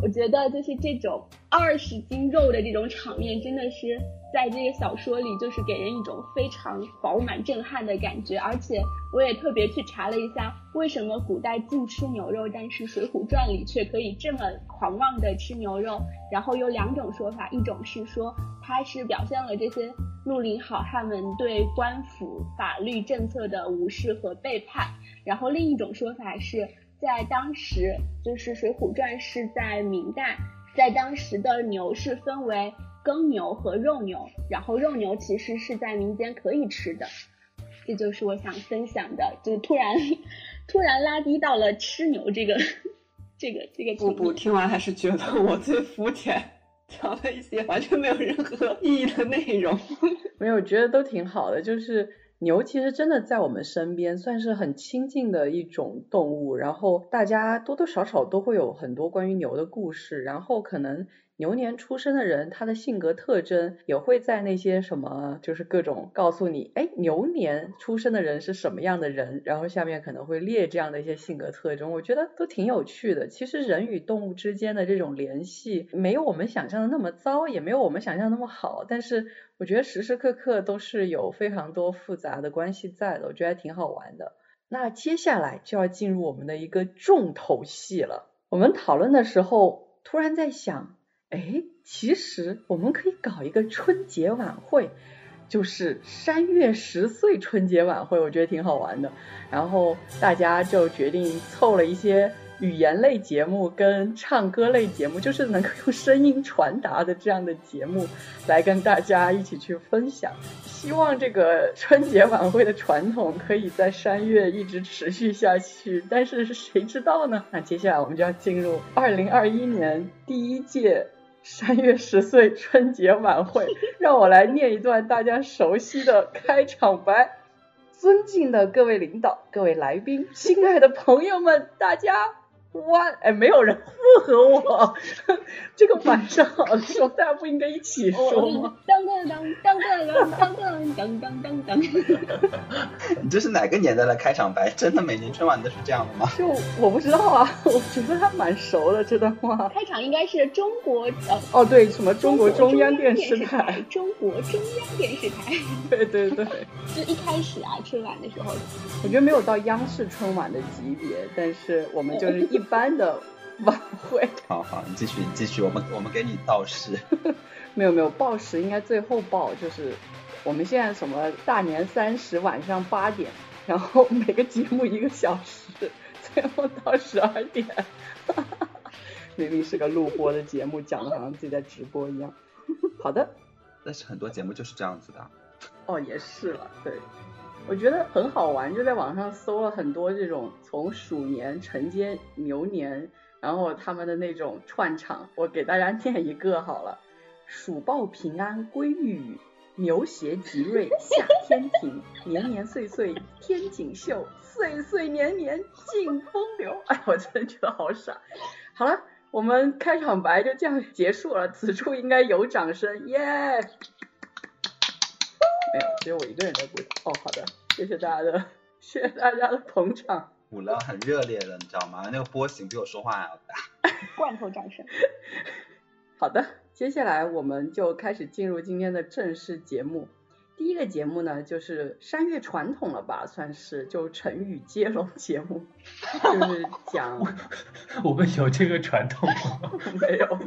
Speaker 5: 我觉得就是这种二十斤肉的这种场面，真的是在这个小说里，就是给人一种非常饱满震撼的感觉。而且我也特别去查了一下，为什么古代禁吃牛肉，但是《水浒传》里却可以这么狂妄的吃牛肉。然后有两种说法，一种是说它是表现了这些绿林好汉们对官府法律政策的无视和背叛。然后另一种说法是。在当时，就是《水浒传》是在明代，在当时的牛是分为耕牛和肉牛，然后肉牛其实是在民间可以吃的，这就是我想分享的，就突然突然拉低到了吃牛这个这 个这个。
Speaker 2: 不不，听完还是觉得我最肤浅，讲了一些完全没有任何意义的内容。
Speaker 1: 没有，觉得都挺好的，就是。牛其实真的在我们身边算是很亲近的一种动物，然后大家多多少少都会有很多关于牛的故事，然后可能牛年出生的人他的性格特征也会在那些什么就是各种告诉你，哎，牛年出生的人是什么样的人，然后下面可能会列这样的一些性格特征，我觉得都挺有趣的。其实人与动物之间的这种联系没有我们想象的那么糟，也没有我们想象的那么好，但是。我觉得时时刻刻都是有非常多复杂的关系在的，我觉得还挺好玩的。那接下来就要进入我们的一个重头戏了。我们讨论的时候，突然在想，哎，其实我们可以搞一个春节晚会，就是山月十岁春节晚会，我觉得挺好玩的。然后大家就决定凑了一些。语言类节目跟唱歌类节目，就是能够用声音传达的这样的节目，来跟大家一起去分享。希望这个春节晚会的传统可以在山月一直持续下去。但是谁知道呢？那接下来我们就要进入二零二一年第一届三月十岁春节晚会。让我来念一段大家熟悉的开场白：尊敬的各位领导、各位来宾、亲爱的朋友们，大家。哇，哎，没有人附和我。这个晚上好的时候，大家不应该一起说吗？当当当当当当当当当当当。
Speaker 3: 你这是哪个年代的开场白？真的每年春晚都是这样的吗？
Speaker 1: 就我不知道啊，我觉得还蛮熟的这段话。
Speaker 5: 开场应该是中国呃
Speaker 1: 哦对，什么中国
Speaker 5: 中
Speaker 1: 央电
Speaker 5: 视
Speaker 1: 台？
Speaker 5: 中国中央电视台。
Speaker 1: 对对对。
Speaker 5: 就一开始啊，春晚的时候，
Speaker 1: 我觉得没有到央视春晚的级别，但是我们就是一。一般的晚会，
Speaker 3: 好好，你继续，你继续，我们我们给你倒时。
Speaker 1: 没有没有报时，应该最后报，就是我们现在什么大年三十晚上八点，然后每个节目一个小时，最后到十二点。明明是个录播的节目，讲的好像自己在直播一样。好的，
Speaker 3: 但是很多节目就是这样子的。
Speaker 1: 哦，也是了，对，我觉得很好玩，就在网上搜了很多这种从鼠年承接牛年，然后他们的那种串场，我给大家念一个好了：鼠报平安归玉宇，牛谐吉瑞夏天庭，年年岁岁天锦绣，岁岁年年尽风流。哎，我真的觉得好傻。好了，我们开场白就这样结束了，此处应该有掌声，耶！没有，只有我一个人在鼓掌。哦，好的，谢谢大家的，谢谢大家的捧场。
Speaker 3: 鼓了很热烈的，你知道吗？那个波形比我说话还要大。
Speaker 5: 罐头掌声。
Speaker 1: 好的，接下来我们就开始进入今天的正式节目。第一个节目呢，就是山岳传统了吧，算是就成语接龙节目，就是讲
Speaker 4: 我们有这个传统吗？
Speaker 1: 没有，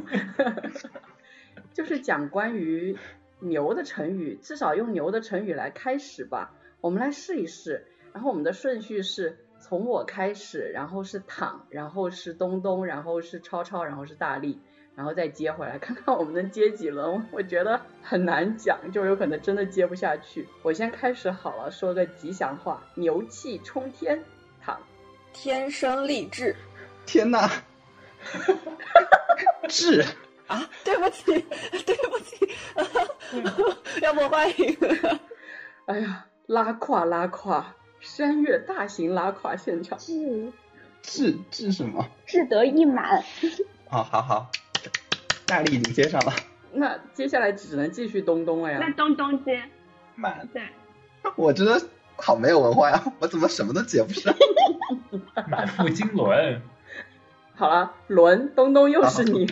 Speaker 1: 就是讲关于牛的成语，至少用牛的成语来开始吧。我们来试一试，然后我们的顺序是从我开始，然后是躺，然后是东东，然后是超超，然后是大力，然后再接回来，看看我们能接几轮。我觉得很难讲，就有可能真的接不下去。我先开始好了，说个吉祥话：牛气冲天，躺。
Speaker 2: 天生丽质
Speaker 3: 天呐！智
Speaker 2: 啊！对不起，对不起，要不欢迎？
Speaker 1: 哎呀，拉胯拉胯，山岳大型拉胯现场。
Speaker 5: 志
Speaker 3: 志志什么？
Speaker 5: 志得意满。
Speaker 3: 好好好，大力已经接上了，
Speaker 1: 那接下来只能继续东东了呀。
Speaker 5: 那东东接，
Speaker 3: 满。
Speaker 5: 对，
Speaker 3: 我真的好没有文化呀！我怎么什么都接不上？
Speaker 4: 满腹经纶，
Speaker 1: 好了，轮东东又是你。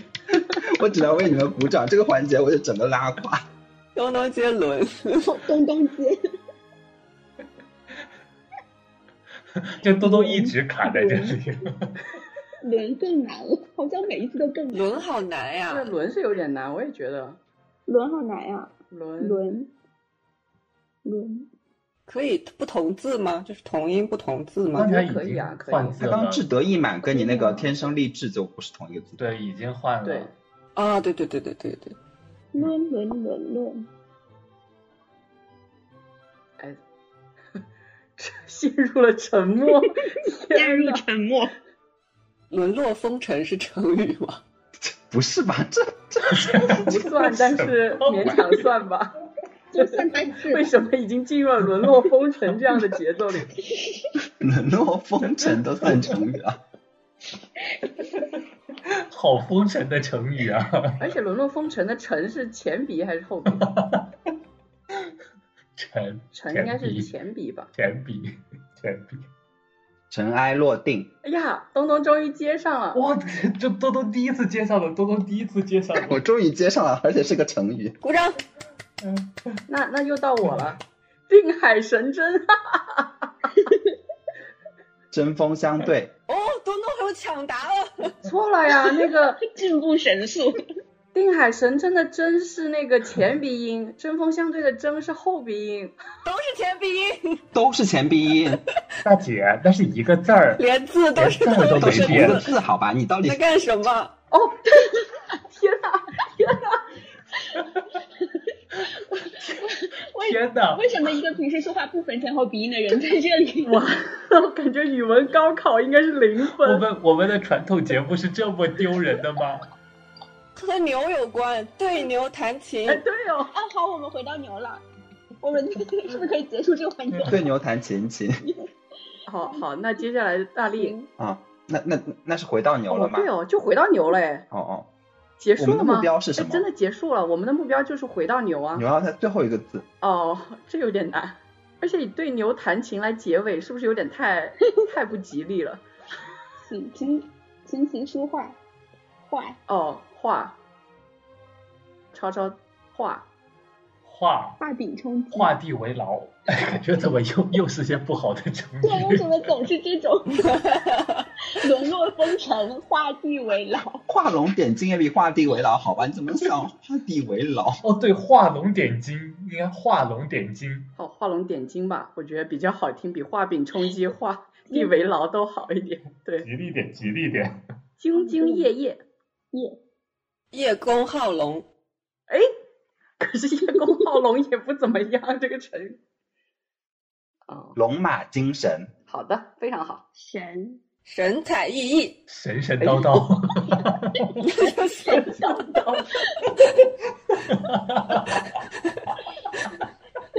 Speaker 3: 我只能为你们鼓掌，这个环节我就整个拉垮。
Speaker 2: 东东接轮，
Speaker 5: 东东接。
Speaker 4: 就东东一直卡在这里。
Speaker 5: 轮更难了，好像每一次都更难。
Speaker 2: 轮好难呀
Speaker 1: 这！轮是有点难，我也觉得
Speaker 5: 轮好难呀，
Speaker 1: 轮
Speaker 5: 轮轮
Speaker 2: 可以不同字吗？就是同音不同字吗
Speaker 4: 刚？才已
Speaker 1: 可以啊可以
Speaker 4: 换字了
Speaker 3: 他刚，志得意满跟你那个天生丽质就不是同一个字。
Speaker 4: 对，已经换了
Speaker 1: 对
Speaker 4: 了。
Speaker 2: 啊，对对对对对对，
Speaker 5: 轮轮轮轮，
Speaker 1: 哎，陷入了沉默。
Speaker 5: 陷入沉默。
Speaker 2: 沦落风尘是成语吗？
Speaker 3: 不是吧？这
Speaker 1: 不算，但是勉强算吧。
Speaker 5: 就算单字
Speaker 1: 为什么已经进入了沦落风尘这样的节奏里？
Speaker 3: 沦落风尘都算成语了。
Speaker 4: 好风尘的成语啊！
Speaker 1: 而且沦落风尘的尘是前鼻还是后鼻？
Speaker 4: 尘
Speaker 1: 尘应该是前鼻吧？
Speaker 4: 前鼻前鼻。
Speaker 3: 尘埃落定，
Speaker 1: 哎呀，东东终于接上了。
Speaker 4: 哇，这东东第一次接上了，东东第一次接上了。
Speaker 3: 我终于接上了，而且是个成语。
Speaker 2: 鼓掌！
Speaker 1: 嗯那那又到我了，定海神针。
Speaker 3: 针锋相对，
Speaker 2: 哦，东东有抢答了，
Speaker 1: 错了呀，那个
Speaker 5: 进步神速。
Speaker 1: 定海神针的针是那个前鼻音，针锋相对的针是后鼻音。
Speaker 2: 都是前鼻音，
Speaker 3: 都是前鼻音，
Speaker 4: 大姐，那是一个字儿，
Speaker 2: 连字都是
Speaker 4: 字儿都
Speaker 3: 都是同一
Speaker 4: 没变
Speaker 3: 个字，好吧？你到底
Speaker 2: 在干什么？
Speaker 1: 哦，天哪，天哪！
Speaker 4: 天哪！
Speaker 5: 为什么一个平时说话不分前后鼻音的人在这里？
Speaker 1: 哇，我感觉语文高考应该是零分我。
Speaker 4: 们我们的传统节目是这么丢人的吗？
Speaker 2: 和牛有关，对牛弹琴
Speaker 1: 哎，。对哦，
Speaker 5: 啊，好，我们回到牛了。我们是不是可以结束这个环节？
Speaker 3: 对牛弹琴琴
Speaker 1: 好好，那接下来大力。
Speaker 3: 啊？那那那是回到牛了
Speaker 1: 哦，对哦，就回到牛了哎，
Speaker 3: 哦哦，
Speaker 1: 结束了吗？
Speaker 3: 我们的目标是什么
Speaker 1: 哎真的结束了，我们的目标就是回到牛啊
Speaker 3: 牛。要它最后一个字，
Speaker 1: 哦，这有点难，而且你对牛弹琴来结尾，是不是有点太 太不吉利了？
Speaker 5: 琴琴琴棋书画，画
Speaker 1: 哦，画，超超画，
Speaker 4: 画
Speaker 5: 画饼充饥。
Speaker 4: 画地为牢，哎，感觉怎么又又是些不好的成语
Speaker 5: 对，为什？么总是这种 沦落风尘，画地为牢？
Speaker 3: 画龙点睛也比画地为牢好吧？你怎么想画地为牢？
Speaker 4: 哦，对，画龙点睛，应该画龙点睛。
Speaker 1: 好，画龙点睛吧，我觉得比较好听，比画饼充饥、画地为牢都好一点。对，
Speaker 4: 吉利点，吉利点。
Speaker 1: 兢兢业业，
Speaker 5: 业，
Speaker 2: 叶公好龙，
Speaker 1: 哎，可可是叶公好龙也不怎么样，这个成语。哦，
Speaker 3: 龙马精神，
Speaker 1: 好的，非常好。
Speaker 5: 神
Speaker 2: 神采奕奕，
Speaker 4: 神神叨叨，
Speaker 5: 神叨叨。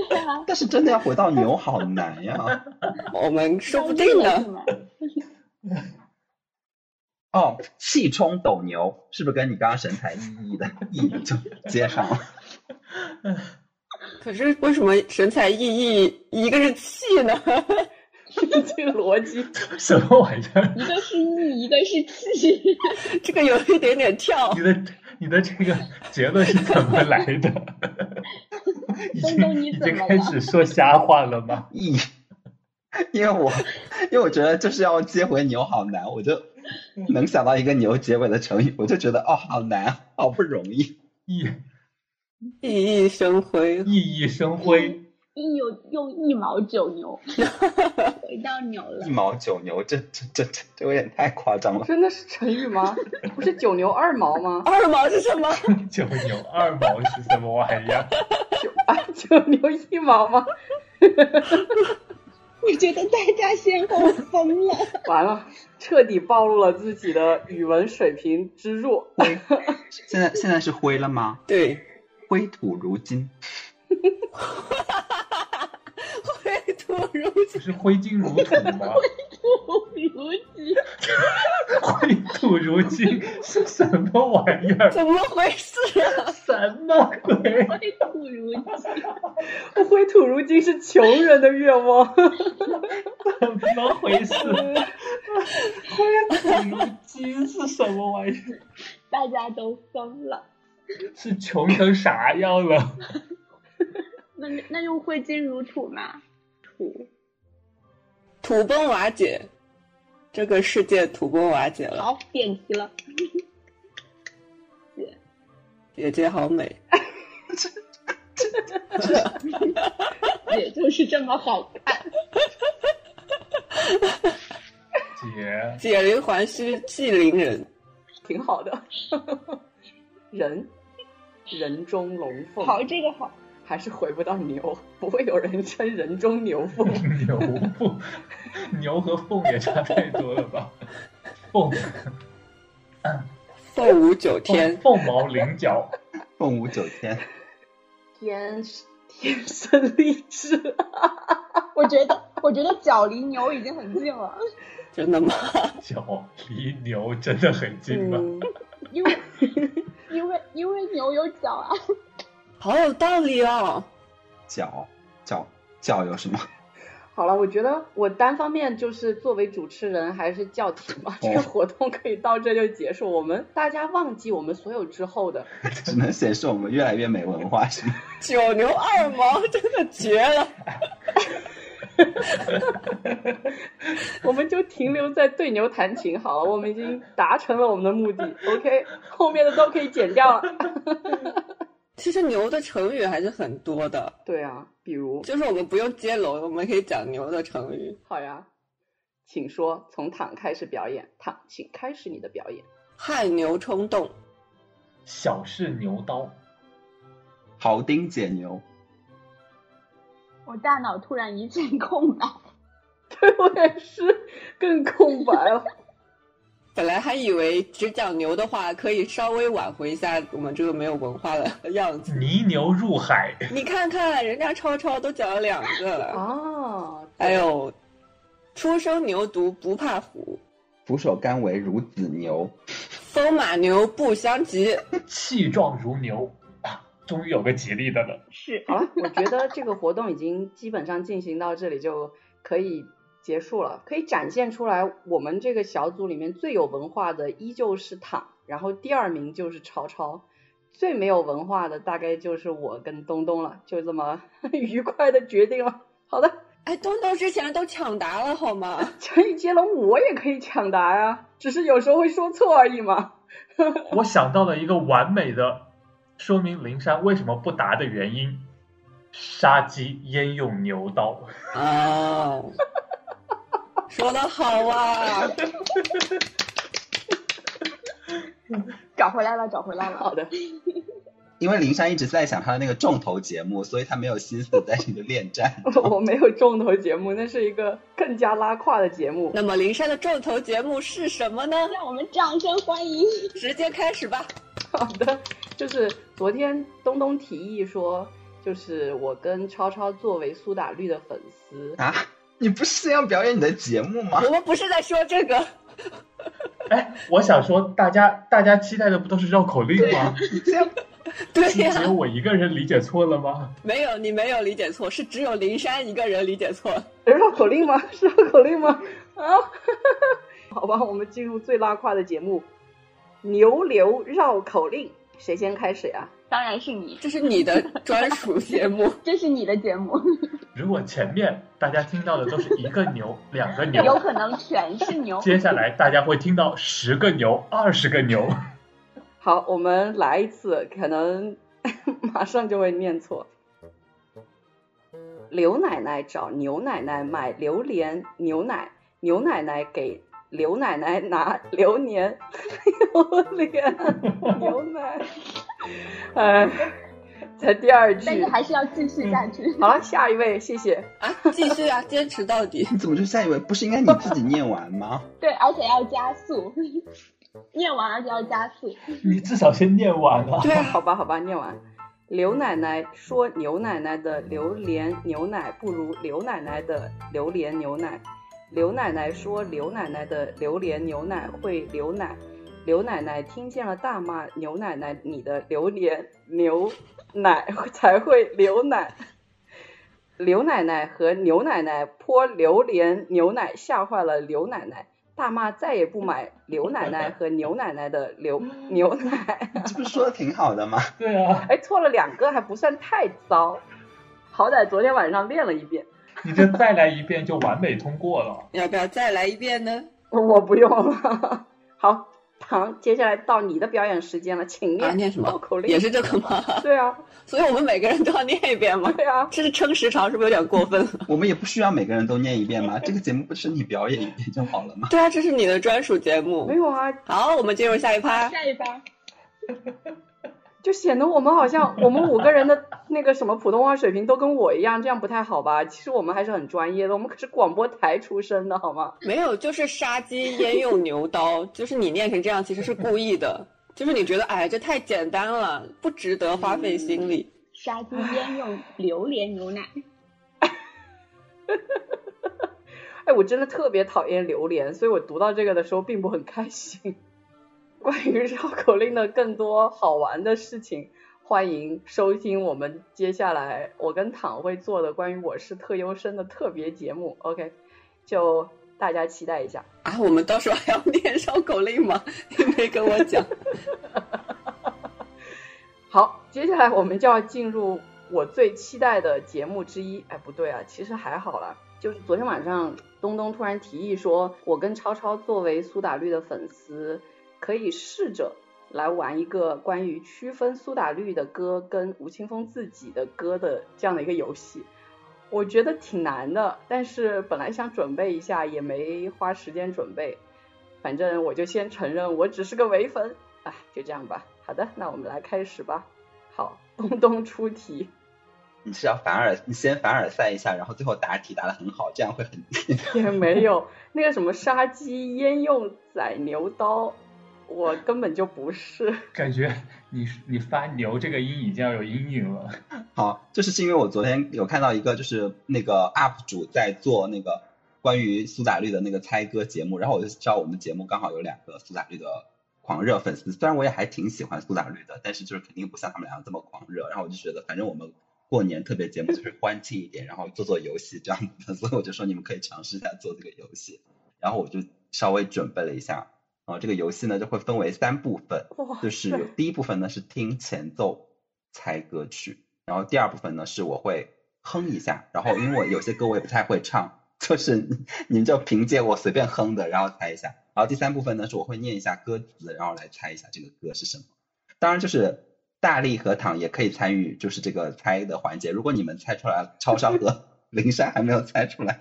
Speaker 5: 对啊，
Speaker 3: 但是真的要回到牛好难呀。
Speaker 2: 我们说不定呢。
Speaker 3: 哦，气冲斗牛是不是跟你刚刚神采奕奕的奕就接上了？
Speaker 2: 可是为什么神采奕奕一个是气呢？
Speaker 1: 这个逻辑，
Speaker 4: 什么玩意儿？
Speaker 5: 一个是义，一个是气。
Speaker 2: 这个有一点点跳
Speaker 4: 你。的你的这个结论是怎么来的？已
Speaker 5: 东东
Speaker 4: 经
Speaker 5: 你
Speaker 4: 已经开始说瞎话了吗？
Speaker 3: 义，因为我因为我觉得就是要接回牛好难，我就能想到一个牛结尾的成语，我就觉得哦好难，好不容易。
Speaker 4: 熠
Speaker 2: 熠熠生辉，
Speaker 4: 熠熠生辉，
Speaker 5: 一有用一毛九牛，回到牛了
Speaker 3: 一。毛九牛，这这这这这有点太夸张了。
Speaker 1: 真的是成语吗？不是九牛二毛吗？
Speaker 2: 二毛是什么？
Speaker 4: 九牛二毛是什么玩意儿？
Speaker 1: 九啊，九牛一毛吗？
Speaker 5: 我觉得大家先后疯了。
Speaker 1: 完了，彻底暴露了自己的语文水平之弱。
Speaker 3: 现在现在是灰了吗？
Speaker 2: 对，
Speaker 3: 灰土如金，
Speaker 2: 灰土如
Speaker 4: 不
Speaker 2: 金。
Speaker 4: 是灰金如土吗？
Speaker 5: 如今
Speaker 4: 灰土如金是什么玩意儿？
Speaker 2: 怎么回事啊？
Speaker 4: 什么鬼？
Speaker 5: 灰土如金，
Speaker 1: 灰土如金是穷人的愿望。
Speaker 4: 怎么回事？灰土如金是什么玩意儿？
Speaker 5: 大家都疯了。
Speaker 4: 是穷成啥样了？
Speaker 5: 那那用挥金如土吗？土
Speaker 2: 土崩瓦解，这个世界土崩瓦解了。
Speaker 5: 好，点题了。
Speaker 2: 姐姐姐好美，
Speaker 5: 姐就是这么好看。
Speaker 4: 姐，
Speaker 2: 解铃还须系铃人。
Speaker 1: 挺好的。人，人中龙凤。
Speaker 5: 好，这个好。
Speaker 1: 还是回不到牛，不会有人称人中牛凤。
Speaker 4: 牛凤，牛和凤也差太多了吧？凤，
Speaker 2: 凤舞九天，
Speaker 4: 凤毛麟角，
Speaker 3: 凤舞九天。
Speaker 1: 天天生丽质，
Speaker 5: 我觉得，我觉得脚离牛已经很近了，
Speaker 2: 真的吗？
Speaker 4: 脚离牛真的很近吗？
Speaker 1: 嗯，
Speaker 5: 因为因为因为牛有脚啊。
Speaker 2: 好有道理哦。
Speaker 3: 脚脚脚有什么？
Speaker 1: 好了，我觉得我单方面就是作为主持人还是叫停吧，这个活动可以到这就结束。我们大家忘记我们所有之后的，
Speaker 3: 只能显示我们越来越没文化，是吗？
Speaker 2: 九牛二毛 真的绝了。
Speaker 1: 我们就停留在对牛弹琴好了，我们已经达成了我们的目的。OK，后面的都可以剪掉了。
Speaker 2: 其实牛的成语还是很多的，
Speaker 1: 对啊，比如，
Speaker 2: 就是我们不用接龙，我们可以讲牛的成语。
Speaker 1: 好呀，请说，从躺开始表演，躺，请开始你的表演。
Speaker 2: 汗牛充栋，
Speaker 4: 小试牛刀，
Speaker 3: 庖丁解牛，
Speaker 5: 我大脑突然一片空白。
Speaker 1: 对我也是，更空白了。
Speaker 2: 本来还以为只讲牛的话，可以稍微挽回一下我们这个没有文化的样子。
Speaker 4: 泥牛入海，
Speaker 2: 你看看，人家超超都讲了两个了。
Speaker 1: 哦，
Speaker 2: 还有，初生牛犊不怕虎，
Speaker 3: 俯首甘为孺子牛。
Speaker 2: 风马牛不相及。
Speaker 4: 气壮如牛啊！终于有个吉利的了。
Speaker 5: 是，
Speaker 1: 好了，我觉得这个活动已经基本上进行到这里就可以结束了，可以展现出来我们这个小组里面最有文化的依旧是躺，然后第二名就是超超，最没有文化的大概就是我跟东东了，就这么 愉快的决定了。好的，
Speaker 2: 哎，东东之前都抢答了好吗？
Speaker 1: 成语接龙我也可以抢答呀，只是有时候会说错而已嘛。
Speaker 4: 我想到了一个完美的说明灵山为什么不答的原因：杀鸡焉用牛刀？
Speaker 2: 啊，说的好啊！
Speaker 5: 找回来了，找回来了。
Speaker 1: 好的，
Speaker 3: 因为林珊一直在想她的那个重头节目，所以她没有心思在这个恋战。
Speaker 1: 我没有重头节目，那是一个更加拉胯的节目。
Speaker 2: 那么林珊的重头节目是什么呢？
Speaker 5: 让我们掌声欢迎！
Speaker 2: 直接开始吧。
Speaker 1: 好的，就是昨天东东提议说，就是我跟超超作为苏打绿的粉丝
Speaker 3: 啊，你不是要表演你的节目吗？
Speaker 2: 我们不是在说这个。
Speaker 4: 哎，我想说，大家大家期待的不都是绕口令吗？
Speaker 3: 这样。
Speaker 2: 对呀，
Speaker 4: 只有我一个人理解错了吗？
Speaker 2: 没有，你没有理解错，是只有林珊一个人理解错。
Speaker 1: 绕口令吗？是绕口令吗？啊，好吧，我们进入最拉胯的节目——牛流绕口令。谁先开始呀？
Speaker 5: 当然是你，
Speaker 2: 这是你的专属 节目，
Speaker 5: 这是你的节目。
Speaker 4: 如果前面大家听到的都是一个牛、两个牛，
Speaker 5: 有可能全是牛。
Speaker 4: 接下来大家会听到十个牛、二十个牛。
Speaker 1: 好，我们来一次，可能 马上就会念错。刘奶奶找牛奶奶买榴莲牛奶，牛奶奶给刘奶奶拿榴莲 榴莲牛奶。哎，在第二句，
Speaker 5: 但是还是要继续下去。
Speaker 1: 好了，下一位，谢谢
Speaker 2: 啊，继续啊，坚持到底。
Speaker 3: 你怎么就下一位？不是应该你自己念完吗？
Speaker 5: 对，而且要加速。念完而且要加速，
Speaker 4: 你至少先念完啊。
Speaker 1: 对，好吧，好吧，念完。刘奶奶说：“牛奶奶的榴莲牛奶不如刘奶奶的榴莲牛奶。”刘奶奶说：“刘奶奶的榴莲牛奶会流奶。”刘奶奶听见了，大骂：“牛奶奶，你的榴莲牛奶 才会流奶。”刘奶奶和牛奶奶泼榴莲牛奶，吓坏了刘奶奶。大妈再也不买刘奶奶和牛奶奶的牛 牛奶。
Speaker 3: 这不是说的挺好的吗？
Speaker 4: 对啊。
Speaker 1: 哎，错了两个还不算太糟，好歹昨天晚上练了一遍。
Speaker 4: 你这再来一遍就完美通过了。
Speaker 2: 要不要再来一遍呢？
Speaker 1: 我不用了。好。好，接下来到你的表演时间了，请
Speaker 2: 念
Speaker 1: 什么绕口令？
Speaker 2: 也是这个吗？
Speaker 1: 对啊，
Speaker 2: 所以我们每个人都要念一遍吗？
Speaker 1: 对啊，
Speaker 2: 这是撑时长，是不是有点过分了？
Speaker 3: 我们也不需要每个人都念一遍吗？这个节目不是你表演一遍就好了吗？
Speaker 2: 对啊，这是你的专属节目。
Speaker 1: 没有啊。
Speaker 2: 好，我们进入下一趴。
Speaker 5: 下一趴。
Speaker 1: 就显得我们好像我们五个人的 那个什么普通话水平都跟我一样，这样不太好吧？其实我们还是很专业的，我们可是广播台出身的，好吗？
Speaker 2: 没有，就是杀鸡焉用牛刀，就是你念成这样其实是故意的，就是你觉得哎这太简单了，不值得花费心力。
Speaker 5: 杀鸡焉用 榴莲牛奶？
Speaker 1: 哎，我真的特别讨厌榴莲，所以我读到这个的时候并不很开心。关于绕口令的更多好玩的事情，欢迎收听我们接下来我跟躺会做的关于我是特优生的特别节目。OK，就大家期待一下
Speaker 2: 啊！我们到时候还要念绕口令吗？你没跟我讲。
Speaker 1: 好，接下来我们就要进入我最期待的节目之一。哎，不对啊，其实还好啦。就是昨天晚上东东突然提议说，我跟超超作为苏打绿的粉丝。可以试着来玩一个关于区分苏打绿的歌跟吴青峰自己的歌的这样的一个游戏，我觉得挺难的，但是本来想准备一下，也没花时间准备，反正我就先承认我只是个唯粉，哎，就这样吧。好的，那我们来开始吧。好，东东出题。
Speaker 3: 你是要凡尔，你先凡尔赛一下，然后最后答题答的很好，这样会很。
Speaker 1: 也没有那个什么杀鸡焉用宰牛刀。我根本就不是，
Speaker 4: 感觉你你发牛这个音已经要有阴影了。
Speaker 3: 好，就是是因为我昨天有看到一个，就是那个 UP 主在做那个关于苏打绿的那个猜歌节目，然后我就知道我们节目刚好有两个苏打绿的狂热粉丝，虽然我也还挺喜欢苏打绿的，但是就是肯定不像他们两个这么狂热。然后我就觉得，反正我们过年特别节目就是欢庆一点，然后做做游戏这样子，所以我就说你们可以尝试一下做这个游戏。然后我就稍微准备了一下。啊，这个游戏呢就会分为三部分，就是第一部分呢是听前奏猜歌曲，然后第二部分呢是我会哼一下，然后因为我有些歌我也不太会唱，就是你们就凭借我随便哼的，然后猜一下。然后第三部分呢是我会念一下歌词，然后来猜一下这个歌是什么。当然就是大力和躺也可以参与，就是这个猜的环节。如果你们猜出来，超超和 灵山还没有猜出来。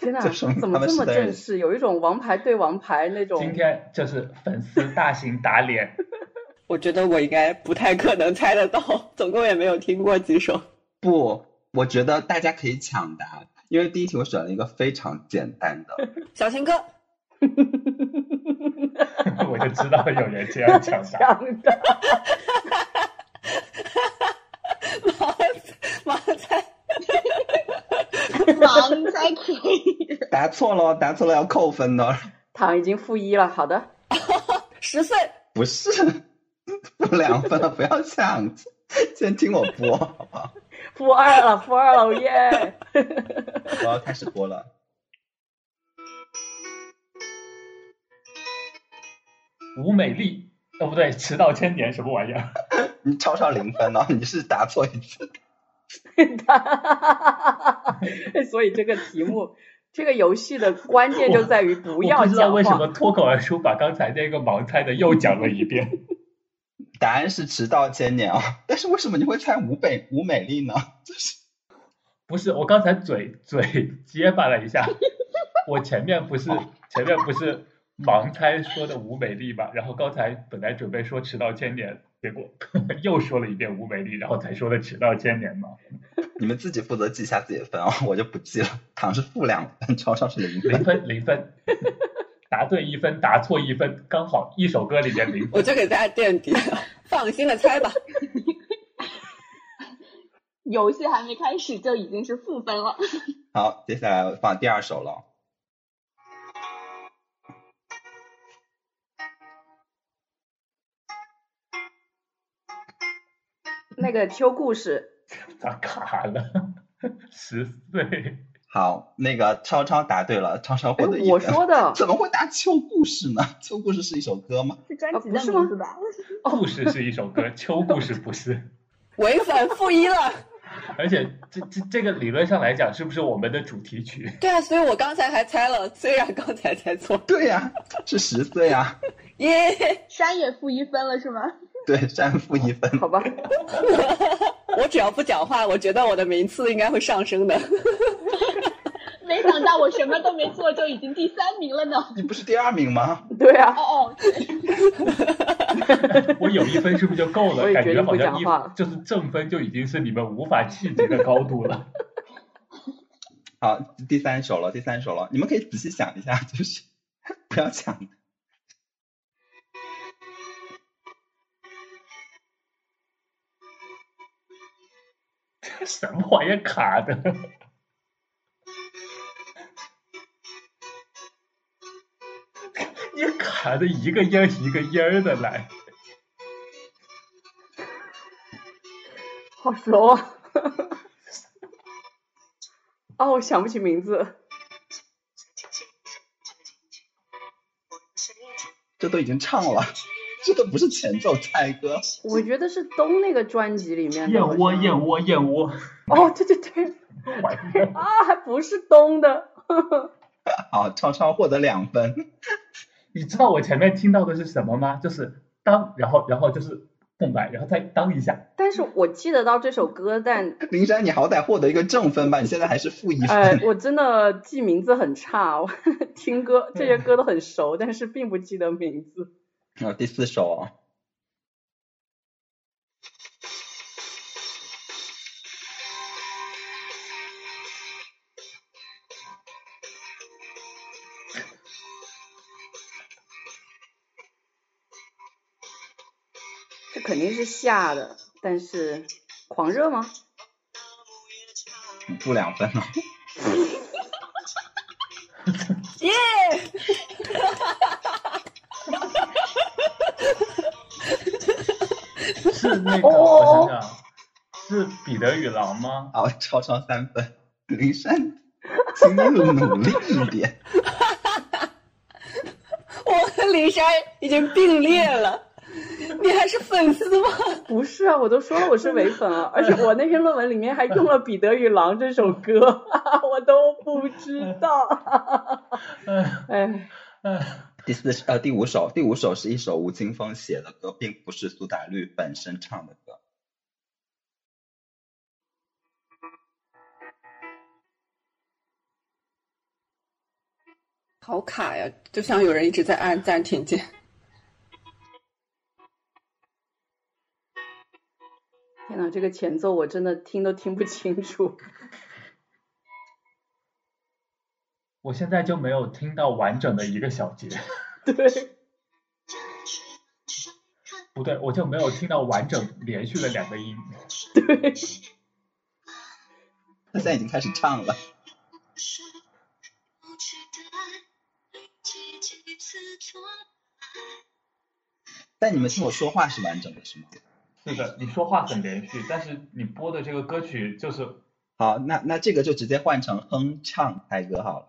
Speaker 1: 天 呐，怎么这么正式？有一种王牌对王牌那种。
Speaker 4: 今天就是粉丝大型打脸。
Speaker 2: 我觉得我应该不太可能猜得到，总共也没有听过几首。
Speaker 3: 不，我觉得大家可以抢答，因为第一题我选了一个非常简单的。
Speaker 2: 小情歌，
Speaker 4: 我就知道有人这样抢答。
Speaker 1: 抢答，
Speaker 2: 盲盲猜，
Speaker 5: 盲猜可以。
Speaker 3: 答错了，答错了要扣分的。
Speaker 1: 糖已经负一了，好的，
Speaker 2: 十岁，
Speaker 3: 不是，负两分了，不要这样子，先听我播，好不好？
Speaker 1: 负二了，负二了，耶！
Speaker 3: 我要开始播了。
Speaker 4: 吴美丽，哦不对，迟到千年什么玩意儿？
Speaker 3: 你超超零分哦，你是答错一次。
Speaker 1: 所以这个题目，这个游戏的关键就在于不
Speaker 4: 我
Speaker 1: 要
Speaker 4: 不知道为什么。脱口而出把刚才那个盲猜的又讲了一遍。
Speaker 3: 答案是迟到千年啊，但是为什么你会猜吴北吴美丽呢？就是
Speaker 4: 不是，我刚才嘴嘴结巴了一下，我前面不是前面不是盲猜说的吴美丽嘛，然后刚才本来准备说迟到千年，结果又说了一遍吴美丽，然后才说的迟到千年嘛，
Speaker 3: 你们自己负责记一下自己的分哦，我就不记了。糖是负两分，超超是零
Speaker 4: 零
Speaker 3: 分。
Speaker 4: 分零分，答对一分，答错一分，刚好一首歌里面零分。
Speaker 2: 我就给大家垫底，放心的猜吧。
Speaker 5: 游戏还没开始就已经是负分了。
Speaker 3: 好，接下来放第二首了。
Speaker 1: 那个秋故事，
Speaker 4: 咋卡了？十岁，
Speaker 3: 好，那个超超答对了，超超
Speaker 1: 哎
Speaker 3: 获得一，分。
Speaker 1: 我说的
Speaker 3: 怎么会答《秋故事》呢？《秋故事》是一首歌吗？
Speaker 5: 是专辑的名字吧？
Speaker 4: 故事是一首歌，秋故事不是。
Speaker 2: 违反负一了。
Speaker 4: 而且这这这个理论上来讲，是不是我们的主题曲？
Speaker 2: 对啊，所以我刚才还猜了，虽然刚才猜错，
Speaker 3: 对呀、是十岁啊。
Speaker 2: 耶、
Speaker 5: 山也负一分了是吗？
Speaker 3: 对，占负一分。
Speaker 1: 好吧，
Speaker 2: 我只要不讲话，我觉得我的名次应该会上升的。
Speaker 5: 没想到我什么都没做就已经第三名了呢。
Speaker 3: 你不是第二名吗？
Speaker 1: 对啊，
Speaker 5: 哦哦，对，
Speaker 4: 我有一分是不是就够了？感觉好像一就是正分就已经是你们无法企及的高度了。
Speaker 3: 好，第三首了，第三首了，你们可以仔细想一下，就是不要抢。
Speaker 4: 什么玩意儿卡的？你卡的一个音儿一个音儿的来，
Speaker 1: 好熟啊！哦，我想不起名字。
Speaker 3: 这都已经唱了，这个不是前奏猜歌。
Speaker 1: 我觉得是东那个专辑里面的。
Speaker 4: 燕窝燕窝燕窝，
Speaker 1: 哦，对对对？啊，还不是东的。
Speaker 3: 好，超超获得两分。
Speaker 4: 你知道我前面听到的是什么吗？就是当，然后然后就是空白，然后再当一下。
Speaker 1: 但是我记得到这首歌，但
Speaker 3: 林珊，你好歹获得一个正分吧，你现在还是负一分。
Speaker 1: 呃，我真的记名字很差，我听歌这些歌都很熟，但是并不记得名字。
Speaker 3: 然后第四首啊，
Speaker 1: 这肯定是下的，但是狂热吗？
Speaker 3: 不两分了。
Speaker 2: 耶、
Speaker 4: 是那个，
Speaker 1: 哦
Speaker 4: 我想想，是彼得与狼吗？
Speaker 3: 好，超超三分。林珊，请你努力一点。
Speaker 2: 我和林珊已经并列了，你还是粉丝吗？
Speaker 1: 不是啊，我都说了我是唯粉了，而且我那篇论文里面还用了《彼得与狼》这首歌，我都不知道。哎，
Speaker 3: 第四呃第五首，第五首是一首吴青峰写的歌，并不是苏打绿本身唱的歌。
Speaker 2: 好卡呀，就像有人一直在按暂停键。
Speaker 1: 天呐，这个前奏我真的听都听不清楚。
Speaker 4: 我现在就没有听到完整的一个小节。
Speaker 1: 对。
Speaker 4: 不对，我就没有听到完整连续的两个音。
Speaker 1: 对。
Speaker 3: 他现在已经开始唱了。但你们听我说话是完整的，是吗？
Speaker 4: 是的，你说话很连续，但是你播的这个歌曲就是……
Speaker 3: 好，那那这个就直接换成哼唱猜歌好了，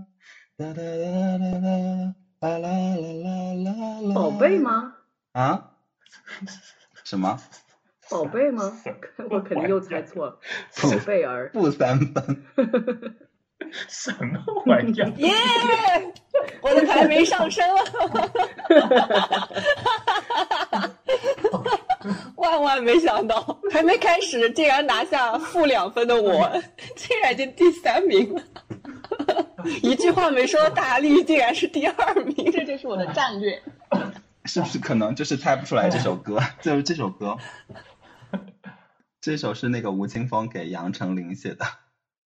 Speaker 3: 哒哒哒哒，啦啦啦啦啦。
Speaker 1: 宝贝吗？
Speaker 3: 啊？什么？
Speaker 1: 宝贝吗？我肯定又猜错了。宝贝儿。
Speaker 3: 负三分。
Speaker 4: 什么玩意儿？
Speaker 2: 耶！我的排名上升了，万万没想到，还没开始，竟然拿下负两分的我，竟然已经第三名了。一句话没说，大力竟然是第二名，
Speaker 5: 这就是我的战略。
Speaker 3: 是不是可能就是猜不出来这首歌？就 是这首歌，这首是那个吴青峰给杨丞琳写的。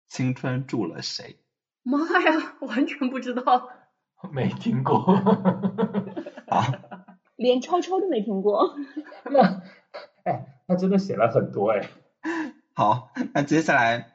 Speaker 3: 青春住了谁？
Speaker 1: 妈呀，完全不知道，
Speaker 4: 没听过。
Speaker 3: 啊，
Speaker 5: 连超超都没听过。
Speaker 4: 那，哎，他真的写了很多哎。
Speaker 3: 好，那接下来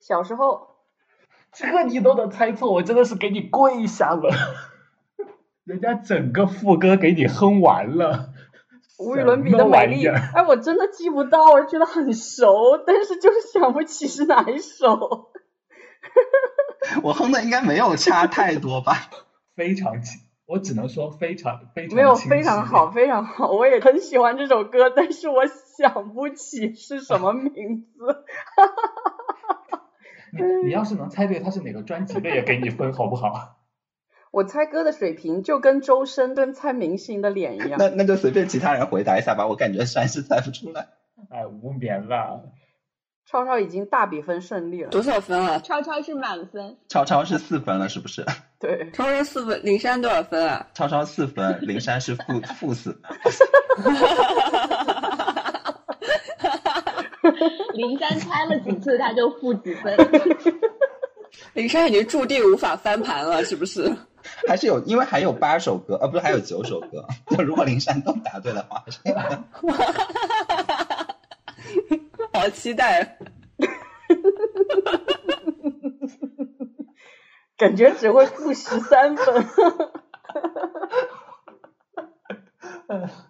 Speaker 1: 小时候。
Speaker 4: 这个你都能猜错，我真的是给你跪下了。人家整个副歌给你哼完了。
Speaker 1: 无与伦比的美丽，哎，我真的记不到，我觉得很熟，但是就是想不起是哪一首。
Speaker 3: 我哼的应该没有差太多吧？
Speaker 4: 非常清，我只能说非常非常
Speaker 1: 没有非常好，非常好，我也很喜欢这首歌，但是我想不起是什么名字。哈哈哈
Speaker 4: 哈哈。你你要是能猜对他是哪个专辑的，也给你分好不好？
Speaker 1: 我猜歌的水平就跟周深跟猜明星的脸一样。
Speaker 3: 那那就随便其他人回答一下吧，我感觉算是猜不出来。
Speaker 4: 哎，无眠了。
Speaker 1: 超超已经大比分胜利了。
Speaker 2: 多少分了？
Speaker 5: 超超是满分。
Speaker 3: 超超是四分了，是不是？
Speaker 1: 对。
Speaker 2: 超超四分，灵山多少分啊？
Speaker 3: 超超四分，灵山是负负四分。
Speaker 5: 灵山猜了几次他就负几分，
Speaker 2: 林珊已经注定无法翻盘了，是不是？
Speaker 3: 还是有，因为还有八首歌，呃，不是还有九首歌，就如果林珊都答对的话，
Speaker 2: 好期待，
Speaker 1: 感觉只会负十三分。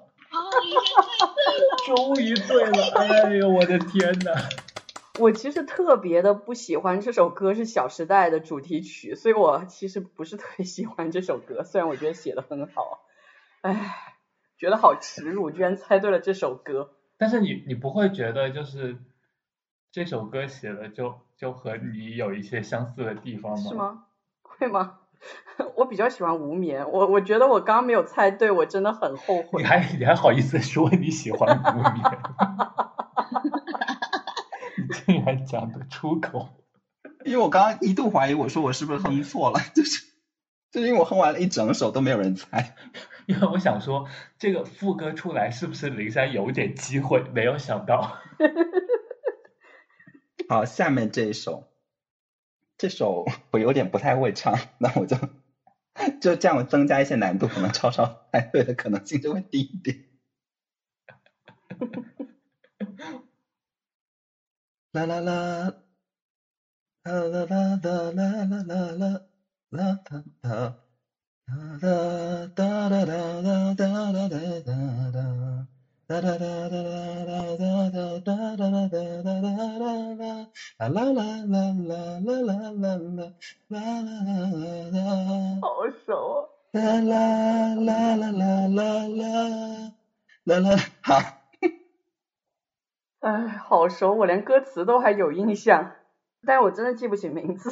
Speaker 4: 终于对了，哎呦我的天呐。
Speaker 1: 我其实特别的不喜欢这首歌是《小时代》的主题曲，所以我其实不是特别喜欢这首歌，虽然我觉得写的很好，哎，觉得好耻辱，居然猜对了这首歌。
Speaker 4: 但是你你不会觉得就是这首歌写的就就和你有一些相似的地方吗？
Speaker 1: 是吗？会吗？我比较喜欢无眠，我我觉得我刚刚没有猜对，我真的很后悔。
Speaker 4: 你还你还好意思说你喜欢无眠？你竟然讲得出口！
Speaker 3: 因为我刚刚一度怀疑，我说我是不是哼错了，就是就是因为我哼完了一整首都没有人猜。
Speaker 4: 因为我想说这个副歌出来是不是林珊有点机会？没有想到。
Speaker 3: 好，下面这一首。这首我有点不太会唱，那我就 就这样增加一些难度，可能超超猜对的可能性就会低一点。啦啦啦，啦啦啦啦啦啦啦啦啦啦啦啦啦啦啦啦啦啦。哒哒哒哒哒哒哒哒哒哒哒哒哒啦啦啦啦啦啦啦啦啦啦啦啦，
Speaker 1: 好熟。
Speaker 3: 啦啦啦啦啦啦啦啦啦，好。
Speaker 1: 哎，好熟，我连歌词都还有印象，但是我真的记不起名字。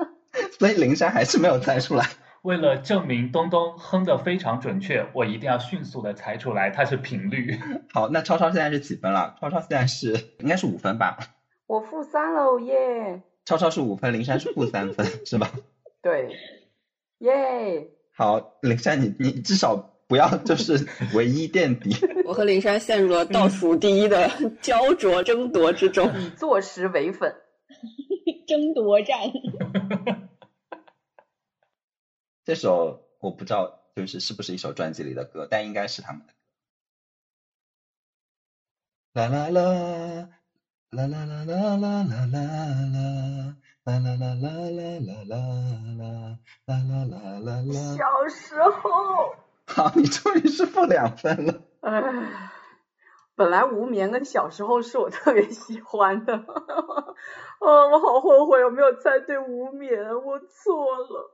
Speaker 3: 所以灵山还是没有猜出来。
Speaker 4: 为了证明东东哼的非常准确，我一定要迅速的猜出来它是频率。
Speaker 3: 好，那超超现在是几分了？超超现在是应该是五分吧？
Speaker 1: 我负三喽耶！
Speaker 3: 超超是五分，灵山是负三分，是吧？
Speaker 1: 对，耶！
Speaker 3: 好，灵山你你至少不要就是唯一垫底。
Speaker 2: 我和灵山陷入了倒数第一的焦灼争夺之中，
Speaker 1: 以坐实为粉，
Speaker 5: 争夺战。
Speaker 3: 这首我不知道，就是是不是一首专辑里的歌，但应该是他们的。啦啦啦，啦啦啦啦啦啦啦啦，啦啦啦啦啦啦啦啦，啦啦啦啦啦。
Speaker 1: 小时候。
Speaker 3: 好，你终于是负两分了。
Speaker 1: 唉，本来无眠跟小时候是我特别喜欢的，啊，我好后悔我没有猜对无眠，我错了。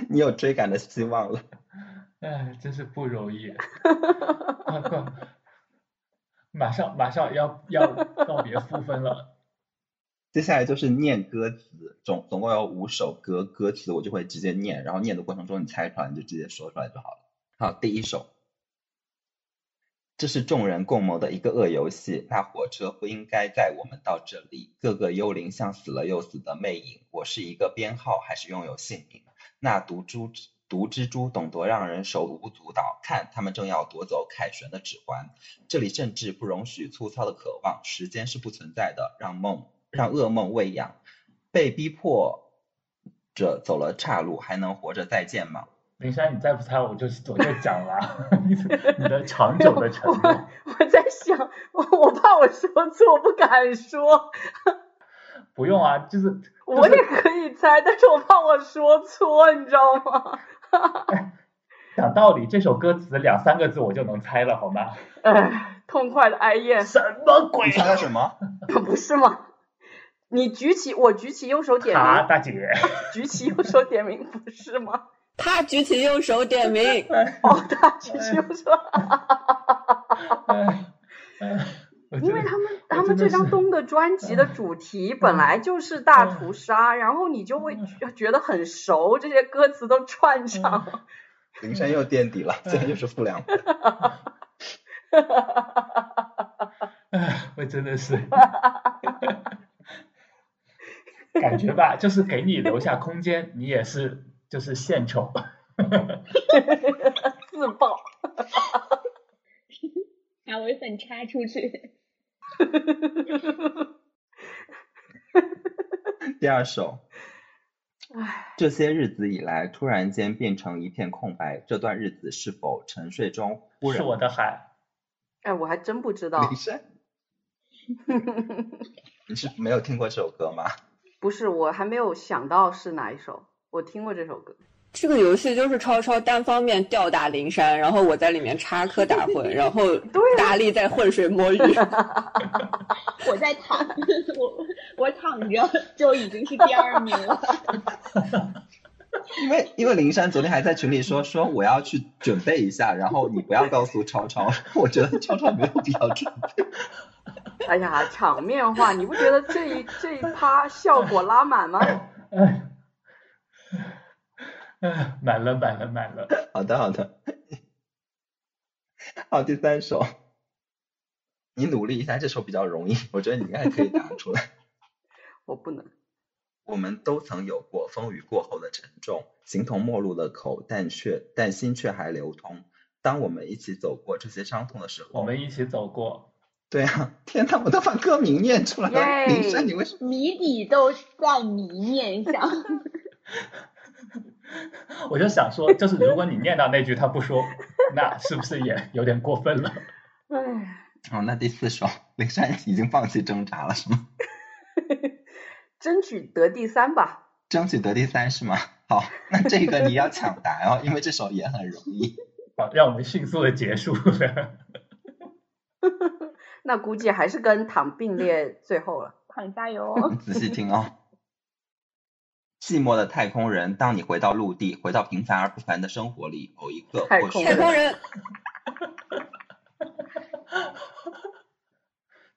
Speaker 3: 你
Speaker 1: 有
Speaker 3: 追赶的希望了，
Speaker 4: 哎，真是不容易，马上马上要要告别负分了。
Speaker 3: 接下来就是念歌词，总总共有五首歌，歌词我就会直接念，然后念的过程中你猜出来你就直接说出来就好了。好，第一首，这是众人共谋的一个恶游戏，那火车不应该载我们到这里，各个幽灵像死了又死的魅影，我是一个编号还是拥有姓名？那毒蛛毒蜘蛛懂得让人手舞足蹈，看他们正要夺走凯旋的指环。这里甚至不容许粗糙的渴望，时间是不存在的，让梦让噩梦喂养。被逼迫着走了岔路，还能活着再见吗？
Speaker 4: 林珊，你再不猜我就我就讲了，你的长久的承诺。
Speaker 1: 我在想，我怕我说错，我不敢说。
Speaker 4: 不用啊，就是。
Speaker 1: 我也可以猜，但是我怕我说错，你知道吗？
Speaker 4: 讲道理，这首歌词两三个字我就能猜了，好吗？
Speaker 1: 哎，痛快的哀咽。
Speaker 4: 什么鬼？
Speaker 3: 你猜的什么？
Speaker 1: 不是吗？你举起，我举起右手点名。
Speaker 4: 啊，大姐。
Speaker 1: 举起右手点名，不是吗？
Speaker 2: 他举起右手点名。
Speaker 1: 哦，他举起右手。因为他们他们这张东的专辑的主题本来就是大屠杀，然后你就会觉得很熟，这些歌词都串上。
Speaker 3: 林珊又垫底了，现在又是负两分。
Speaker 4: 哎，我真的是，感觉吧，就是给你留下空间，你也是就是献丑。
Speaker 1: 自爆。
Speaker 5: 把微粉插出去。
Speaker 3: 第二首，
Speaker 1: 唉，
Speaker 3: 这些日子以来，突然间变成一片空白。这段日子是否沉睡中忽然？
Speaker 4: 是我的海，
Speaker 1: 哎，我还真不知道
Speaker 3: 你是没有听过这首歌吗？
Speaker 1: 不是，我还没有想到是哪一首。我听过这首歌。
Speaker 2: 这个游戏就是超超单方面吊打灵山，然后我在里面插科打诨，然后大力在浑水摸鱼。
Speaker 5: 我在躺，我我躺着就已经是第二名了。
Speaker 3: 因为因为灵山昨天还在群里说说我要去准备一下，然后你不要告诉超超，我觉得超超没有必要准备。
Speaker 1: 哎呀，场面话，你不觉得这一这一趴效果拉满吗？
Speaker 4: 满了满了满了，
Speaker 3: 好的 好的，好 第三首，你努力一下，这首比较容易，我觉得你应该可以答出来。
Speaker 1: 我不能。
Speaker 3: 我们都曾有过风雨过后的沉重，形同陌路的口，但却但心却还流通。当我们一起走过这些伤痛的时候，
Speaker 4: 我们一起走过，
Speaker 3: 对啊，天呐，我都把歌名念出来了。
Speaker 1: 耶
Speaker 3: 林珊，你为什么？
Speaker 5: 谜底都在谜面上。
Speaker 4: 我就想说，就是如果你念到那句他不说，那是不是也有点过分了？
Speaker 1: 唉，
Speaker 3: 哦，那第四首，林珊已经放弃挣扎了，是吗？
Speaker 1: 争取得第三吧。
Speaker 3: 争取得第三是吗？好，那这个你要抢答哦，因为这首也很容易。
Speaker 4: 好，让我们迅速的结束了。
Speaker 1: 那估计还是跟躺并列最后了。
Speaker 5: 躺加油哦！
Speaker 3: 仔细听哦。寂寞的太空人，当你回到陆地，回到平凡而不凡的生活里，某一个
Speaker 1: 太空
Speaker 3: 或许
Speaker 2: 太空人，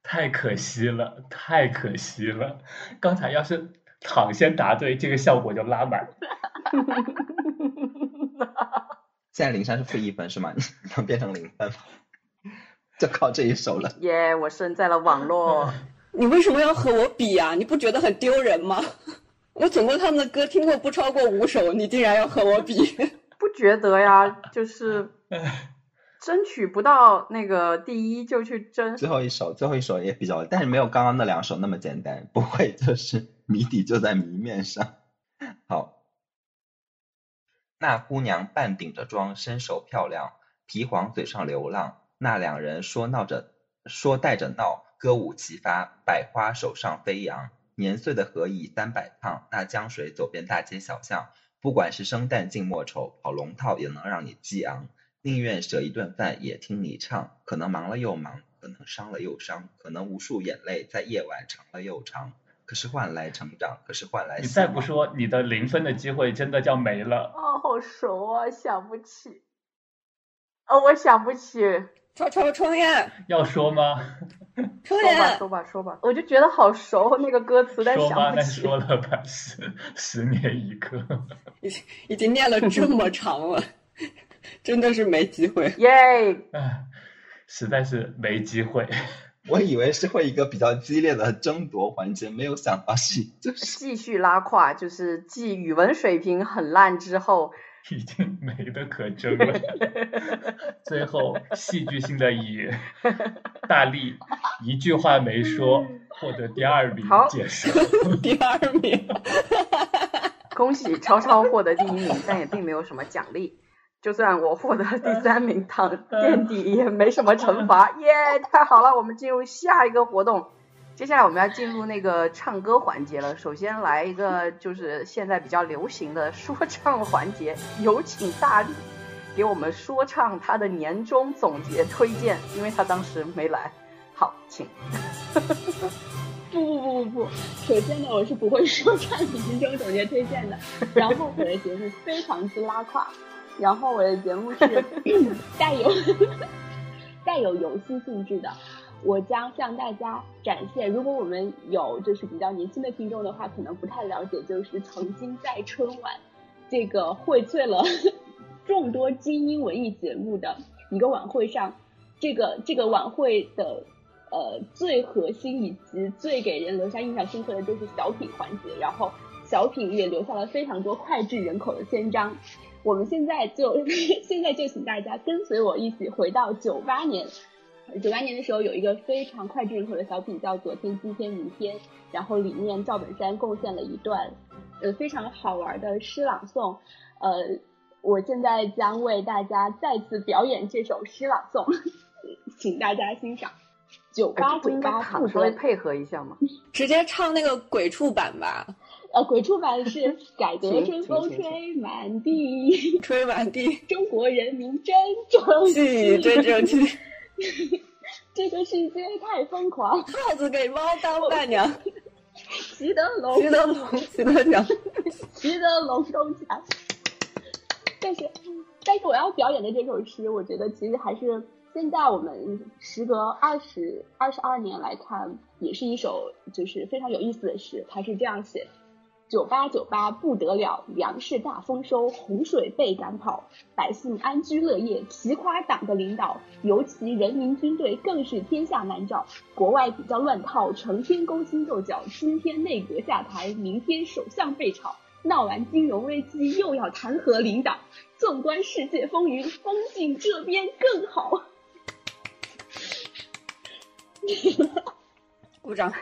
Speaker 4: 太可惜了，太可惜了！刚才要是躺先答对，这个效果就拉满。
Speaker 3: 现在零三是负一分是吗？你 能变成零分吗？就靠这一手了。
Speaker 1: 耶我胜在了网络。
Speaker 2: 你为什么要和我比啊？你不觉得很丢人吗？我总共他们的歌听过不超过五首，你竟然要和我比？
Speaker 1: 不觉得呀？就是争取不到那个第一就去争。
Speaker 3: 最后一首，最后一首也比较，但是没有刚刚那两首那么简单，不会就是谜底就在谜面上。好，那姑娘半顶着妆，身手漂亮，皮黄嘴上流浪。那两人说闹着，说带着闹，歌舞齐发，百花手上飞扬。年岁的何以三百趟？那江水走遍大街小巷，不管是生旦净末丑，跑龙套也能让你激昂。宁愿舍一顿饭也听你唱，可能忙了又忙，可能伤了又伤，可能无数眼泪在夜晚长了又长，可是换来成长，可是换来
Speaker 4: 你再不说，你的零分的机会真的叫没了。
Speaker 1: 哦，好熟啊，想不起。哦，我想不起。
Speaker 2: 超超冲呀，
Speaker 4: 要说吗？
Speaker 2: 冲
Speaker 1: 说吧，
Speaker 2: 呀！
Speaker 1: 说吧，说吧。我就觉得好熟那个歌词，但
Speaker 4: 说吧，那
Speaker 1: 想不起。
Speaker 4: 说了吧，十十年一刻。
Speaker 2: 已经念了这么长了，真的是没机会。
Speaker 1: 耶！
Speaker 4: 唉，实在是没机会。
Speaker 3: 我以为是会一个比较激烈的争夺环节，没有想到是就是
Speaker 1: 继续拉胯，就是继语文水平很烂之后，
Speaker 4: 已经没得可争了。最后戏剧性的以 大力一句话没说获得第二名
Speaker 1: 好
Speaker 4: 结束。
Speaker 2: 第二名，
Speaker 1: 恭喜超超获得第一名，但也并没有什么奖励。就算我获得第三名，躺垫底也没什么惩罚。耶，太好了！我们进入下一个活动。接下来我们要进入那个唱歌环节了。首先来一个就是现在比较流行的说唱环节，有请大力给我们说唱他的年终总结推荐，因为他当时没来。好，请。
Speaker 5: 不不不不不，首先呢，我是不会说唱年终总结推荐的。然后我的节目非常之拉胯，然后我的节目是 带有 带有游戏性质的。我将向大家展现，如果我们有就是比较年轻的听众的话，可能不太了解，就是曾经在春晚这个荟萃了 众多精英文艺节目的一个晚会上，这个这个晚会的呃最核心以及最给人留下印象深刻的就是小品环节，然后小品也留下了非常多脍炙人口的篇章。我们现在就 现在就请大家跟随我一起回到九八年，九八年的时候有一个非常脍炙人口的小品叫《昨天、今天、明天》，然后里面赵本山贡献了一段呃非常好玩的诗朗诵，呃，我现在将为大家再次表演这首诗朗诵，请大家欣赏。九八九八不
Speaker 1: 稍微配合一下吗？
Speaker 2: 直接唱那个鬼畜版吧。
Speaker 5: 呃，鬼畜版是改革春风吹满地，
Speaker 2: 吹满地，
Speaker 5: 中国人民真争
Speaker 2: 气，真争气。
Speaker 5: 这个世界太疯狂，
Speaker 2: 耗子给猫当伴娘，
Speaker 5: 习得龙，
Speaker 2: 习得龙，习得强，
Speaker 5: 习得龙中强。但是，但是我要表演的这首诗，我觉得其实还是。现在我们时隔二十二十二年来看，也是一首就是非常有意思的诗。它是这样写：九八九八不得了，粮食大丰收，洪水被赶跑，百姓安居乐业，奇夸党的领导，尤其人民军队更是天下难找。国外比较乱套，成天勾心斗角，今天内阁下台，明天首相被炒，闹完金融危机又要弹劾领导。纵观世界风云，风景这边更好。
Speaker 2: 鼓掌。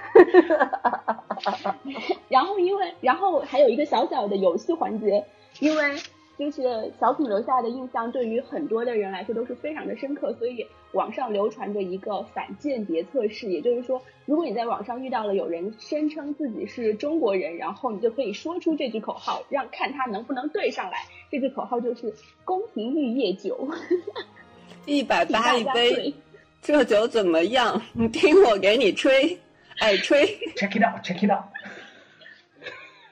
Speaker 5: 然后，因为，然后还有一个小小的游戏环节，因为就是小品留下的印象，对于很多的人来说都是非常的深刻，所以网上流传着一个反间谍测试，也就是说，如果你在网上遇到了有人声称自己是中国人，然后你就可以说出这句口号，让看他能不能对上来。这句口号就是“宫廷玉液酒”，
Speaker 2: 一百八一杯。这酒怎么样？你听我给你吹，爱吹。
Speaker 4: Check it out, check it out。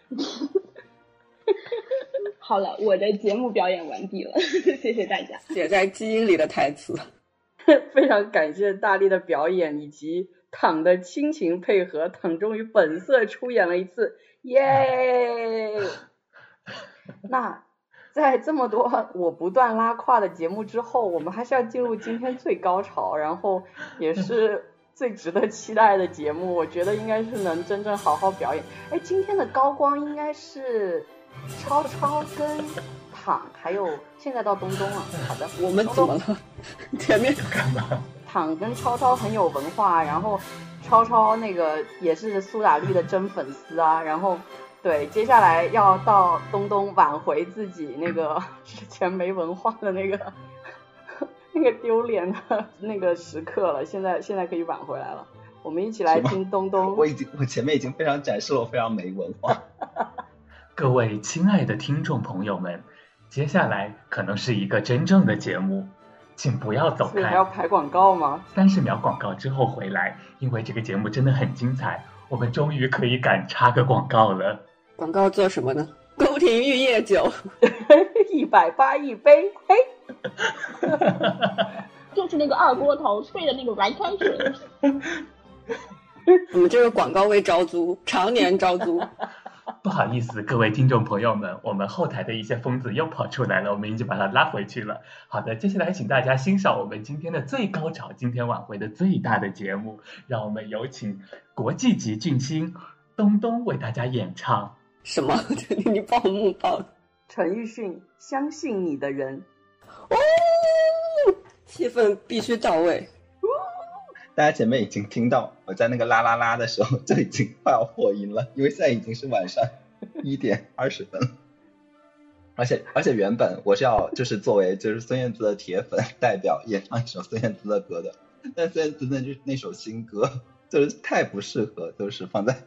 Speaker 5: 好了，我的节目表演完毕了，谢谢大家。
Speaker 2: 写在基因里的台词。
Speaker 1: 非常感谢大力的表演以及躺的亲情配合，躺终于本色出演了一次，耶！那。在这么多我不断拉胯的节目之后，我们还是要进入今天最高潮，然后也是最值得期待的节目。我觉得应该是能真正好好表演。哎，今天的高光应该是超超跟躺，还有现在到东东了。好的，
Speaker 2: 我们怎么了？前面
Speaker 4: 干嘛？
Speaker 1: 躺跟超超很有文化，然后超超那个也是苏打绿的真粉丝啊，然后。对，接下来要到东东挽回自己那个 之前没文化的那个 那个丢脸的那个时刻了。现在现在可以挽回来了，我们一起来听东东。
Speaker 3: 我已经我前面已经非常展示了我非常没文化。
Speaker 4: 各位亲爱的听众朋友们，接下来可能是一个真正的节目，请不要走开。
Speaker 1: 还要排广告吗？
Speaker 4: 三十秒广告之后回来，因为这个节目真的很精彩，我们终于可以敢插个广告了。
Speaker 2: 广告做什么呢？宫廷玉液酒，
Speaker 1: 一百八一杯，嘿，
Speaker 5: 就是那个二锅头兑的那个白开水。
Speaker 2: 我们这个广告位招租，常年招租。
Speaker 4: 不好意思，各位听众朋友们，我们后台的一些疯子又跑出来了，我们已经把他拉回去了。好的，接下来请大家欣赏我们今天的最高潮，今天晚会的最大的节目，让我们有请国际级巨星东东为大家演唱。
Speaker 2: 什么？你报幕报？
Speaker 1: 陈奕迅，相信你的人。
Speaker 2: 哦，气氛必须到位。
Speaker 3: 大家前面已经听到我在那个啦啦啦的时候就已经快要破音了，因为现在已经是晚上 一点二十分了。而且而且原本我是要就是作为就是孙燕姿的铁粉代表演唱一首孙燕姿的歌的，但孙燕姿那那首新歌就是太不适合，就是放在。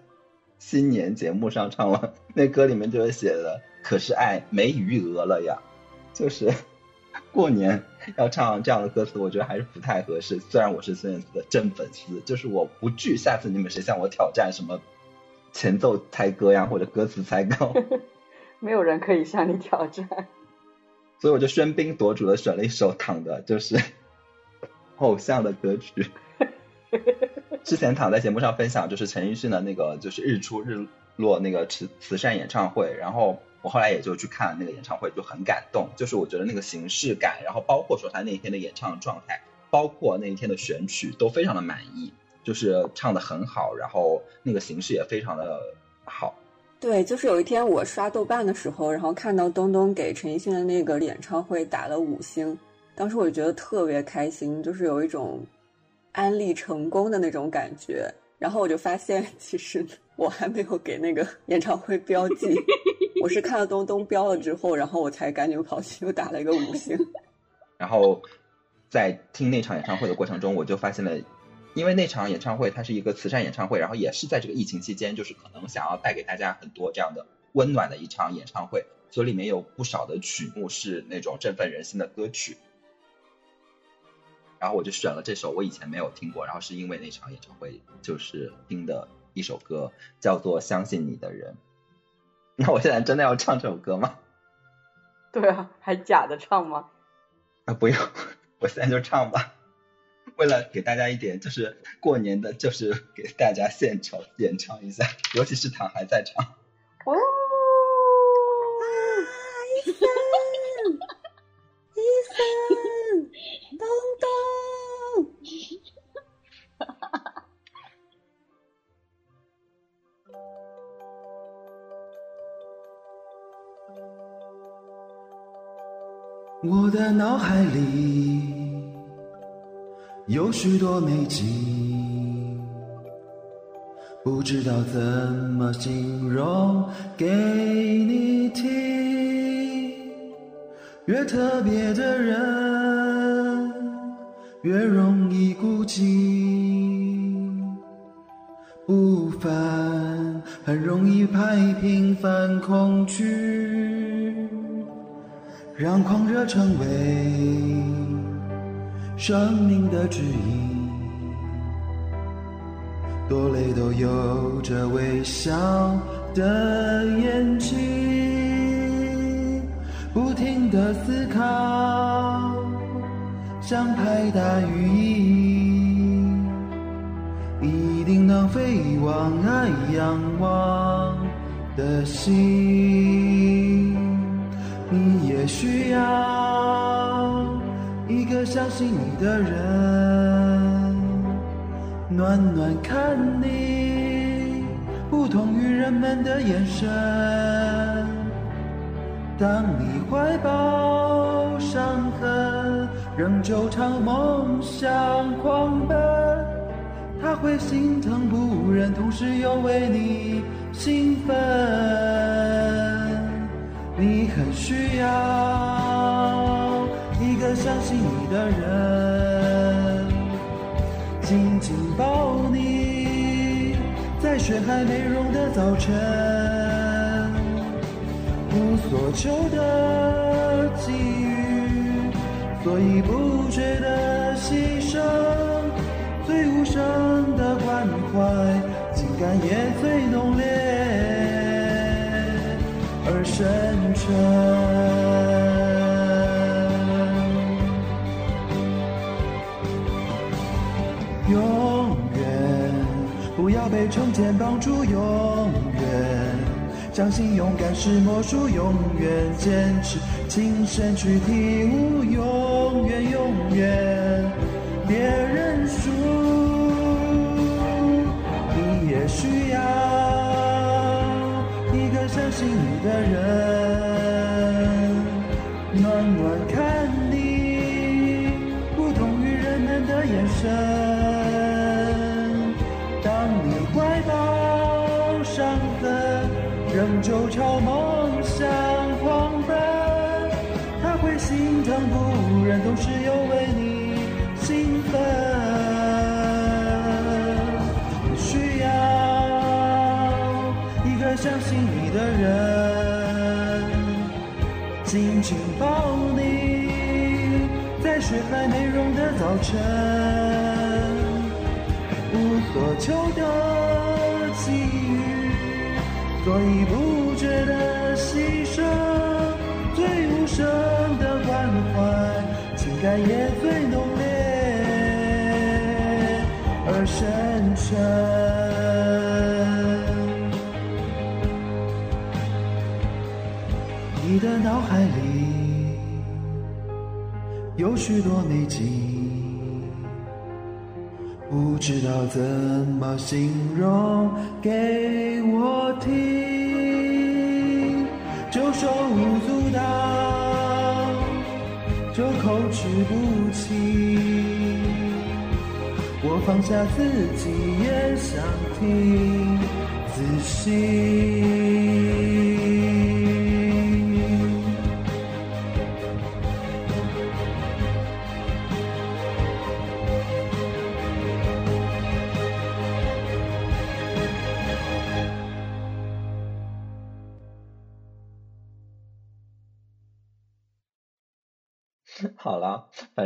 Speaker 3: 新年节目上唱了，那歌里面就是写的，可是爱没余额了呀，就是过年要唱这样的歌词，我觉得还是不太合适。虽然我是孙燕姿的真粉丝，就是我不惧下次你们谁向我挑战什么前奏猜歌呀，或者歌词猜歌，
Speaker 1: 没有人可以向你挑战，
Speaker 3: 所以我就喧宾夺主的选了一首躺的，就是偶像的歌曲。之前躺在节目上分享，就是陈奕迅的那个就是日出日落那个慈慈善演唱会，然后我后来也就去看了那个演唱会，就很感动。就是我觉得那个形式感，然后包括说他那一天的演唱状态，包括那一天的选曲都非常的满意，就是唱的很好，然后那个形式也非常的好。
Speaker 2: 对，就是有一天我刷豆瓣的时候，然后看到东东给陈奕迅的那个演唱会打了五星，当时我就觉得特别开心，就是有一种。安利成功的那种感觉。然后我就发现，其实我还没有给那个演唱会标记，我是看了东东标了之后，然后我才赶紧跑去又打了一个五星。
Speaker 3: 然后在听那场演唱会的过程中，我就发现了，因为那场演唱会它是一个慈善演唱会，然后也是在这个疫情期间，就是可能想要带给大家很多这样的温暖的一场演唱会，所以里面有不少的曲目是那种振奋人心的歌曲。然后我就选了这首我以前没有听过，然后是因为那场演唱会就是听的一首歌，叫做《相信你的人》。那我现在真的要唱这首歌吗？
Speaker 1: 对啊，还假的唱吗？
Speaker 3: 啊，不用，我现在就唱吧。为了给大家一点，就是过年的，就是给大家献唱演唱一下，尤其是唐还在唱。
Speaker 1: 哦，
Speaker 6: 我的脑海里有许多美景，不知道怎么形容给你听。越特别的人，越容易孤寂。不凡很容易拍平凡恐惧。让狂热成为生命的指引，多累都有着微笑的眼睛，不停的思考，像拍打羽翼，一定能飞往爱仰望的心。也需要一个相信你的人，暖暖看你，不同于人们的眼神。当你怀抱伤痕，仍旧朝梦想狂奔，他会心疼不忍，同时又为你兴奋。你很需要一个相信你的人，紧紧抱你，在雪还没融的早晨，无所求的给予，所以不觉得牺牲，最无声的关怀，情感也最浓烈。而深沉。永远不要被成见绑住，永远相信勇敢是魔术，永远坚持亲身去体悟，永远永远别认输，心里的人，暖暖看你，不同于人们的眼神。早晨，无所求的给予，所以不觉得牺牲，最无声的关怀，情感也最浓烈而深沉。你的脑海里有许多美景，不知道怎么形容给我听，就手舞足蹈，就口齿不清。我
Speaker 7: 放下自己，也想听仔细。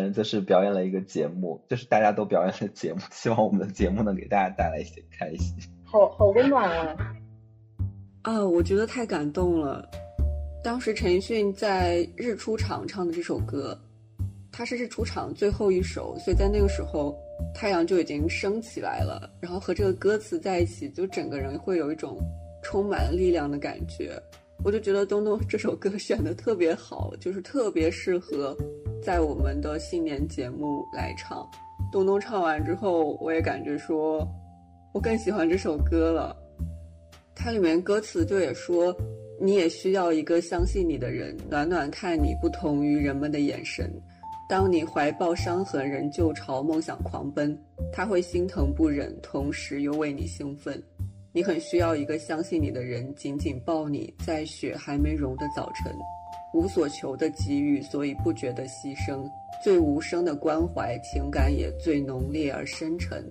Speaker 3: 正就是表演了一个节目，就是大家都表演了节目，希望我们的节目能给大家带来一些开心。
Speaker 1: 好好温暖啊！
Speaker 2: 啊，我觉得太感动了。当时陈奕迅在《日出场》唱的这首歌，他是《日出场》最后一首，所以在那个时候太阳就已经升起来了，然后和这个歌词在一起，就整个人会有一种充满了力量的感觉。我就觉得东东这首歌选的特别好，就是特别适合在我们的新年节目来唱。东东唱完之后，我也感觉说，我更喜欢这首歌了。它里面歌词就也说，你也需要一个相信你的人，暖暖看你不同于人们的眼神。当你怀抱伤痕，仍旧朝梦想狂奔，他会心疼不忍，同时又为你兴奋。你很需要一个相信你的人，紧紧抱你，在雪还没融的早晨，无所求的给予，所以不觉得牺牲，最无声的关怀，情感也最浓烈而深沉。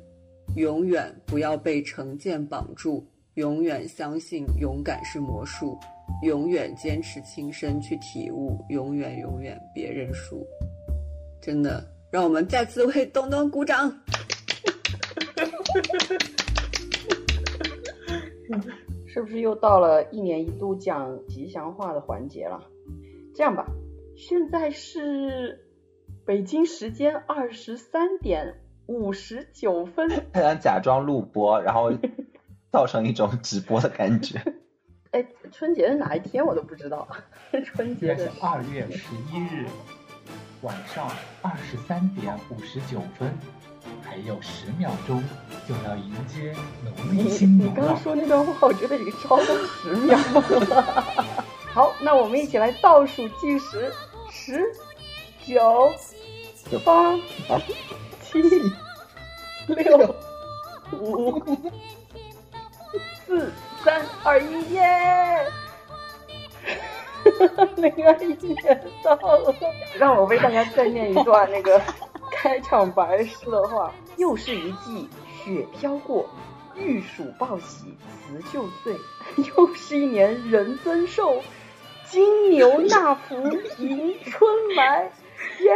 Speaker 2: 永远不要被成见绑住，永远相信勇敢是魔术，永远坚持亲身去体悟，永远永远别认输。真的，让我们再次为东东鼓掌。
Speaker 1: 是不是又到了一年一度讲吉祥话的环节了？这样吧，现在是北京时间二十三点五十九分。
Speaker 3: 他想假装录播，然后 造成一种直播的感觉。
Speaker 1: 哎，春节是哪一天我都不知道。春节
Speaker 4: 是二月十一日晚上二十三点五十九分。还有十秒钟就要迎接农历新年
Speaker 1: 了。你刚刚说那段话，我觉得已经超过十秒了。好，那我们一起来倒数计时：十、九、八、七、六、五、四、三、二、一，耶！那个一年到了，让我为大家再念一段那个。开场白诗的话，又是一季雪飘过，玉鼠报喜辞旧岁；又是一年人增寿，金牛纳福迎春来。耶！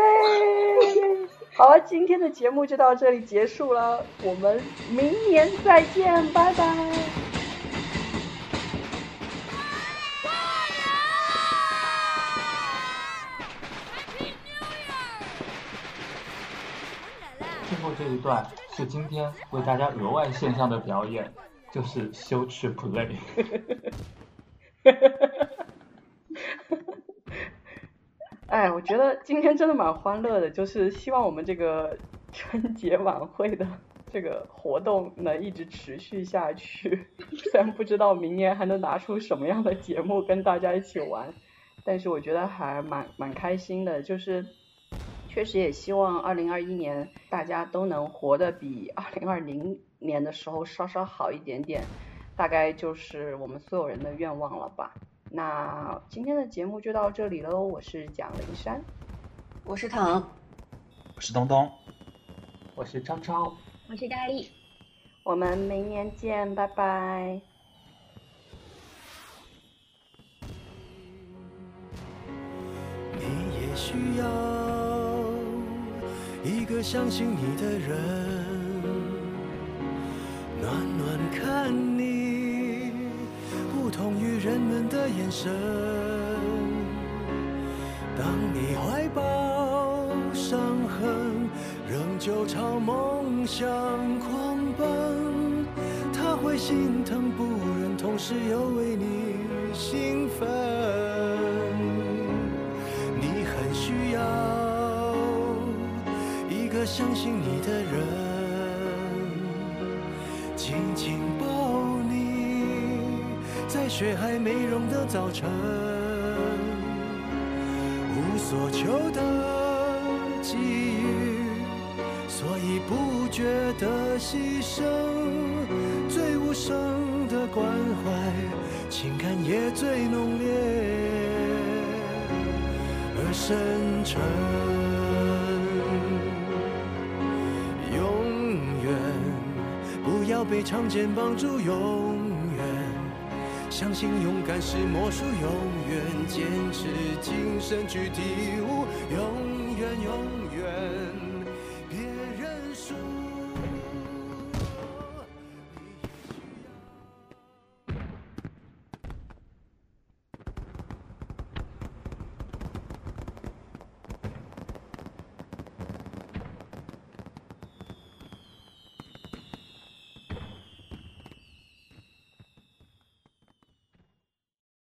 Speaker 1: 好了，今天的节目就到这里结束了，我们明年再见，拜拜。
Speaker 4: 最后这一段是今天为大家额外献上的表演，就是羞耻 play。
Speaker 1: 哎，我觉得今天真的蛮欢乐的，就是希望我们这个春节晚会的这个活动能一直持续下去。虽然不知道明年还能拿出什么样的节目跟大家一起玩，但是我觉得还蛮蛮开心的，就是。确实也希望二零二一年大家都能活得比二零二零年的时候稍稍好一点点，大概就是我们所有人的愿望了吧。那今天的节目就到这里喽，我是蒋灵山，
Speaker 2: 我是唐，
Speaker 3: 我是东东，
Speaker 4: 我是超超，
Speaker 5: 我是大力，
Speaker 1: 我们明年见，拜拜。
Speaker 7: 你也需要。一个相信你的人，暖暖看你，人们的眼神。当你怀抱伤痕，仍旧朝梦想狂奔，他会心疼不忍，同时又为你兴奋。你很需要一个相信你的人，在雪还没融的早晨，无所求的给予，所以不觉得牺牲，最无声的关怀，情感也最浓烈而深沉。永远不要被长剑绑住，永相信勇敢是魔术，永远坚持今生去体悟，永远永远。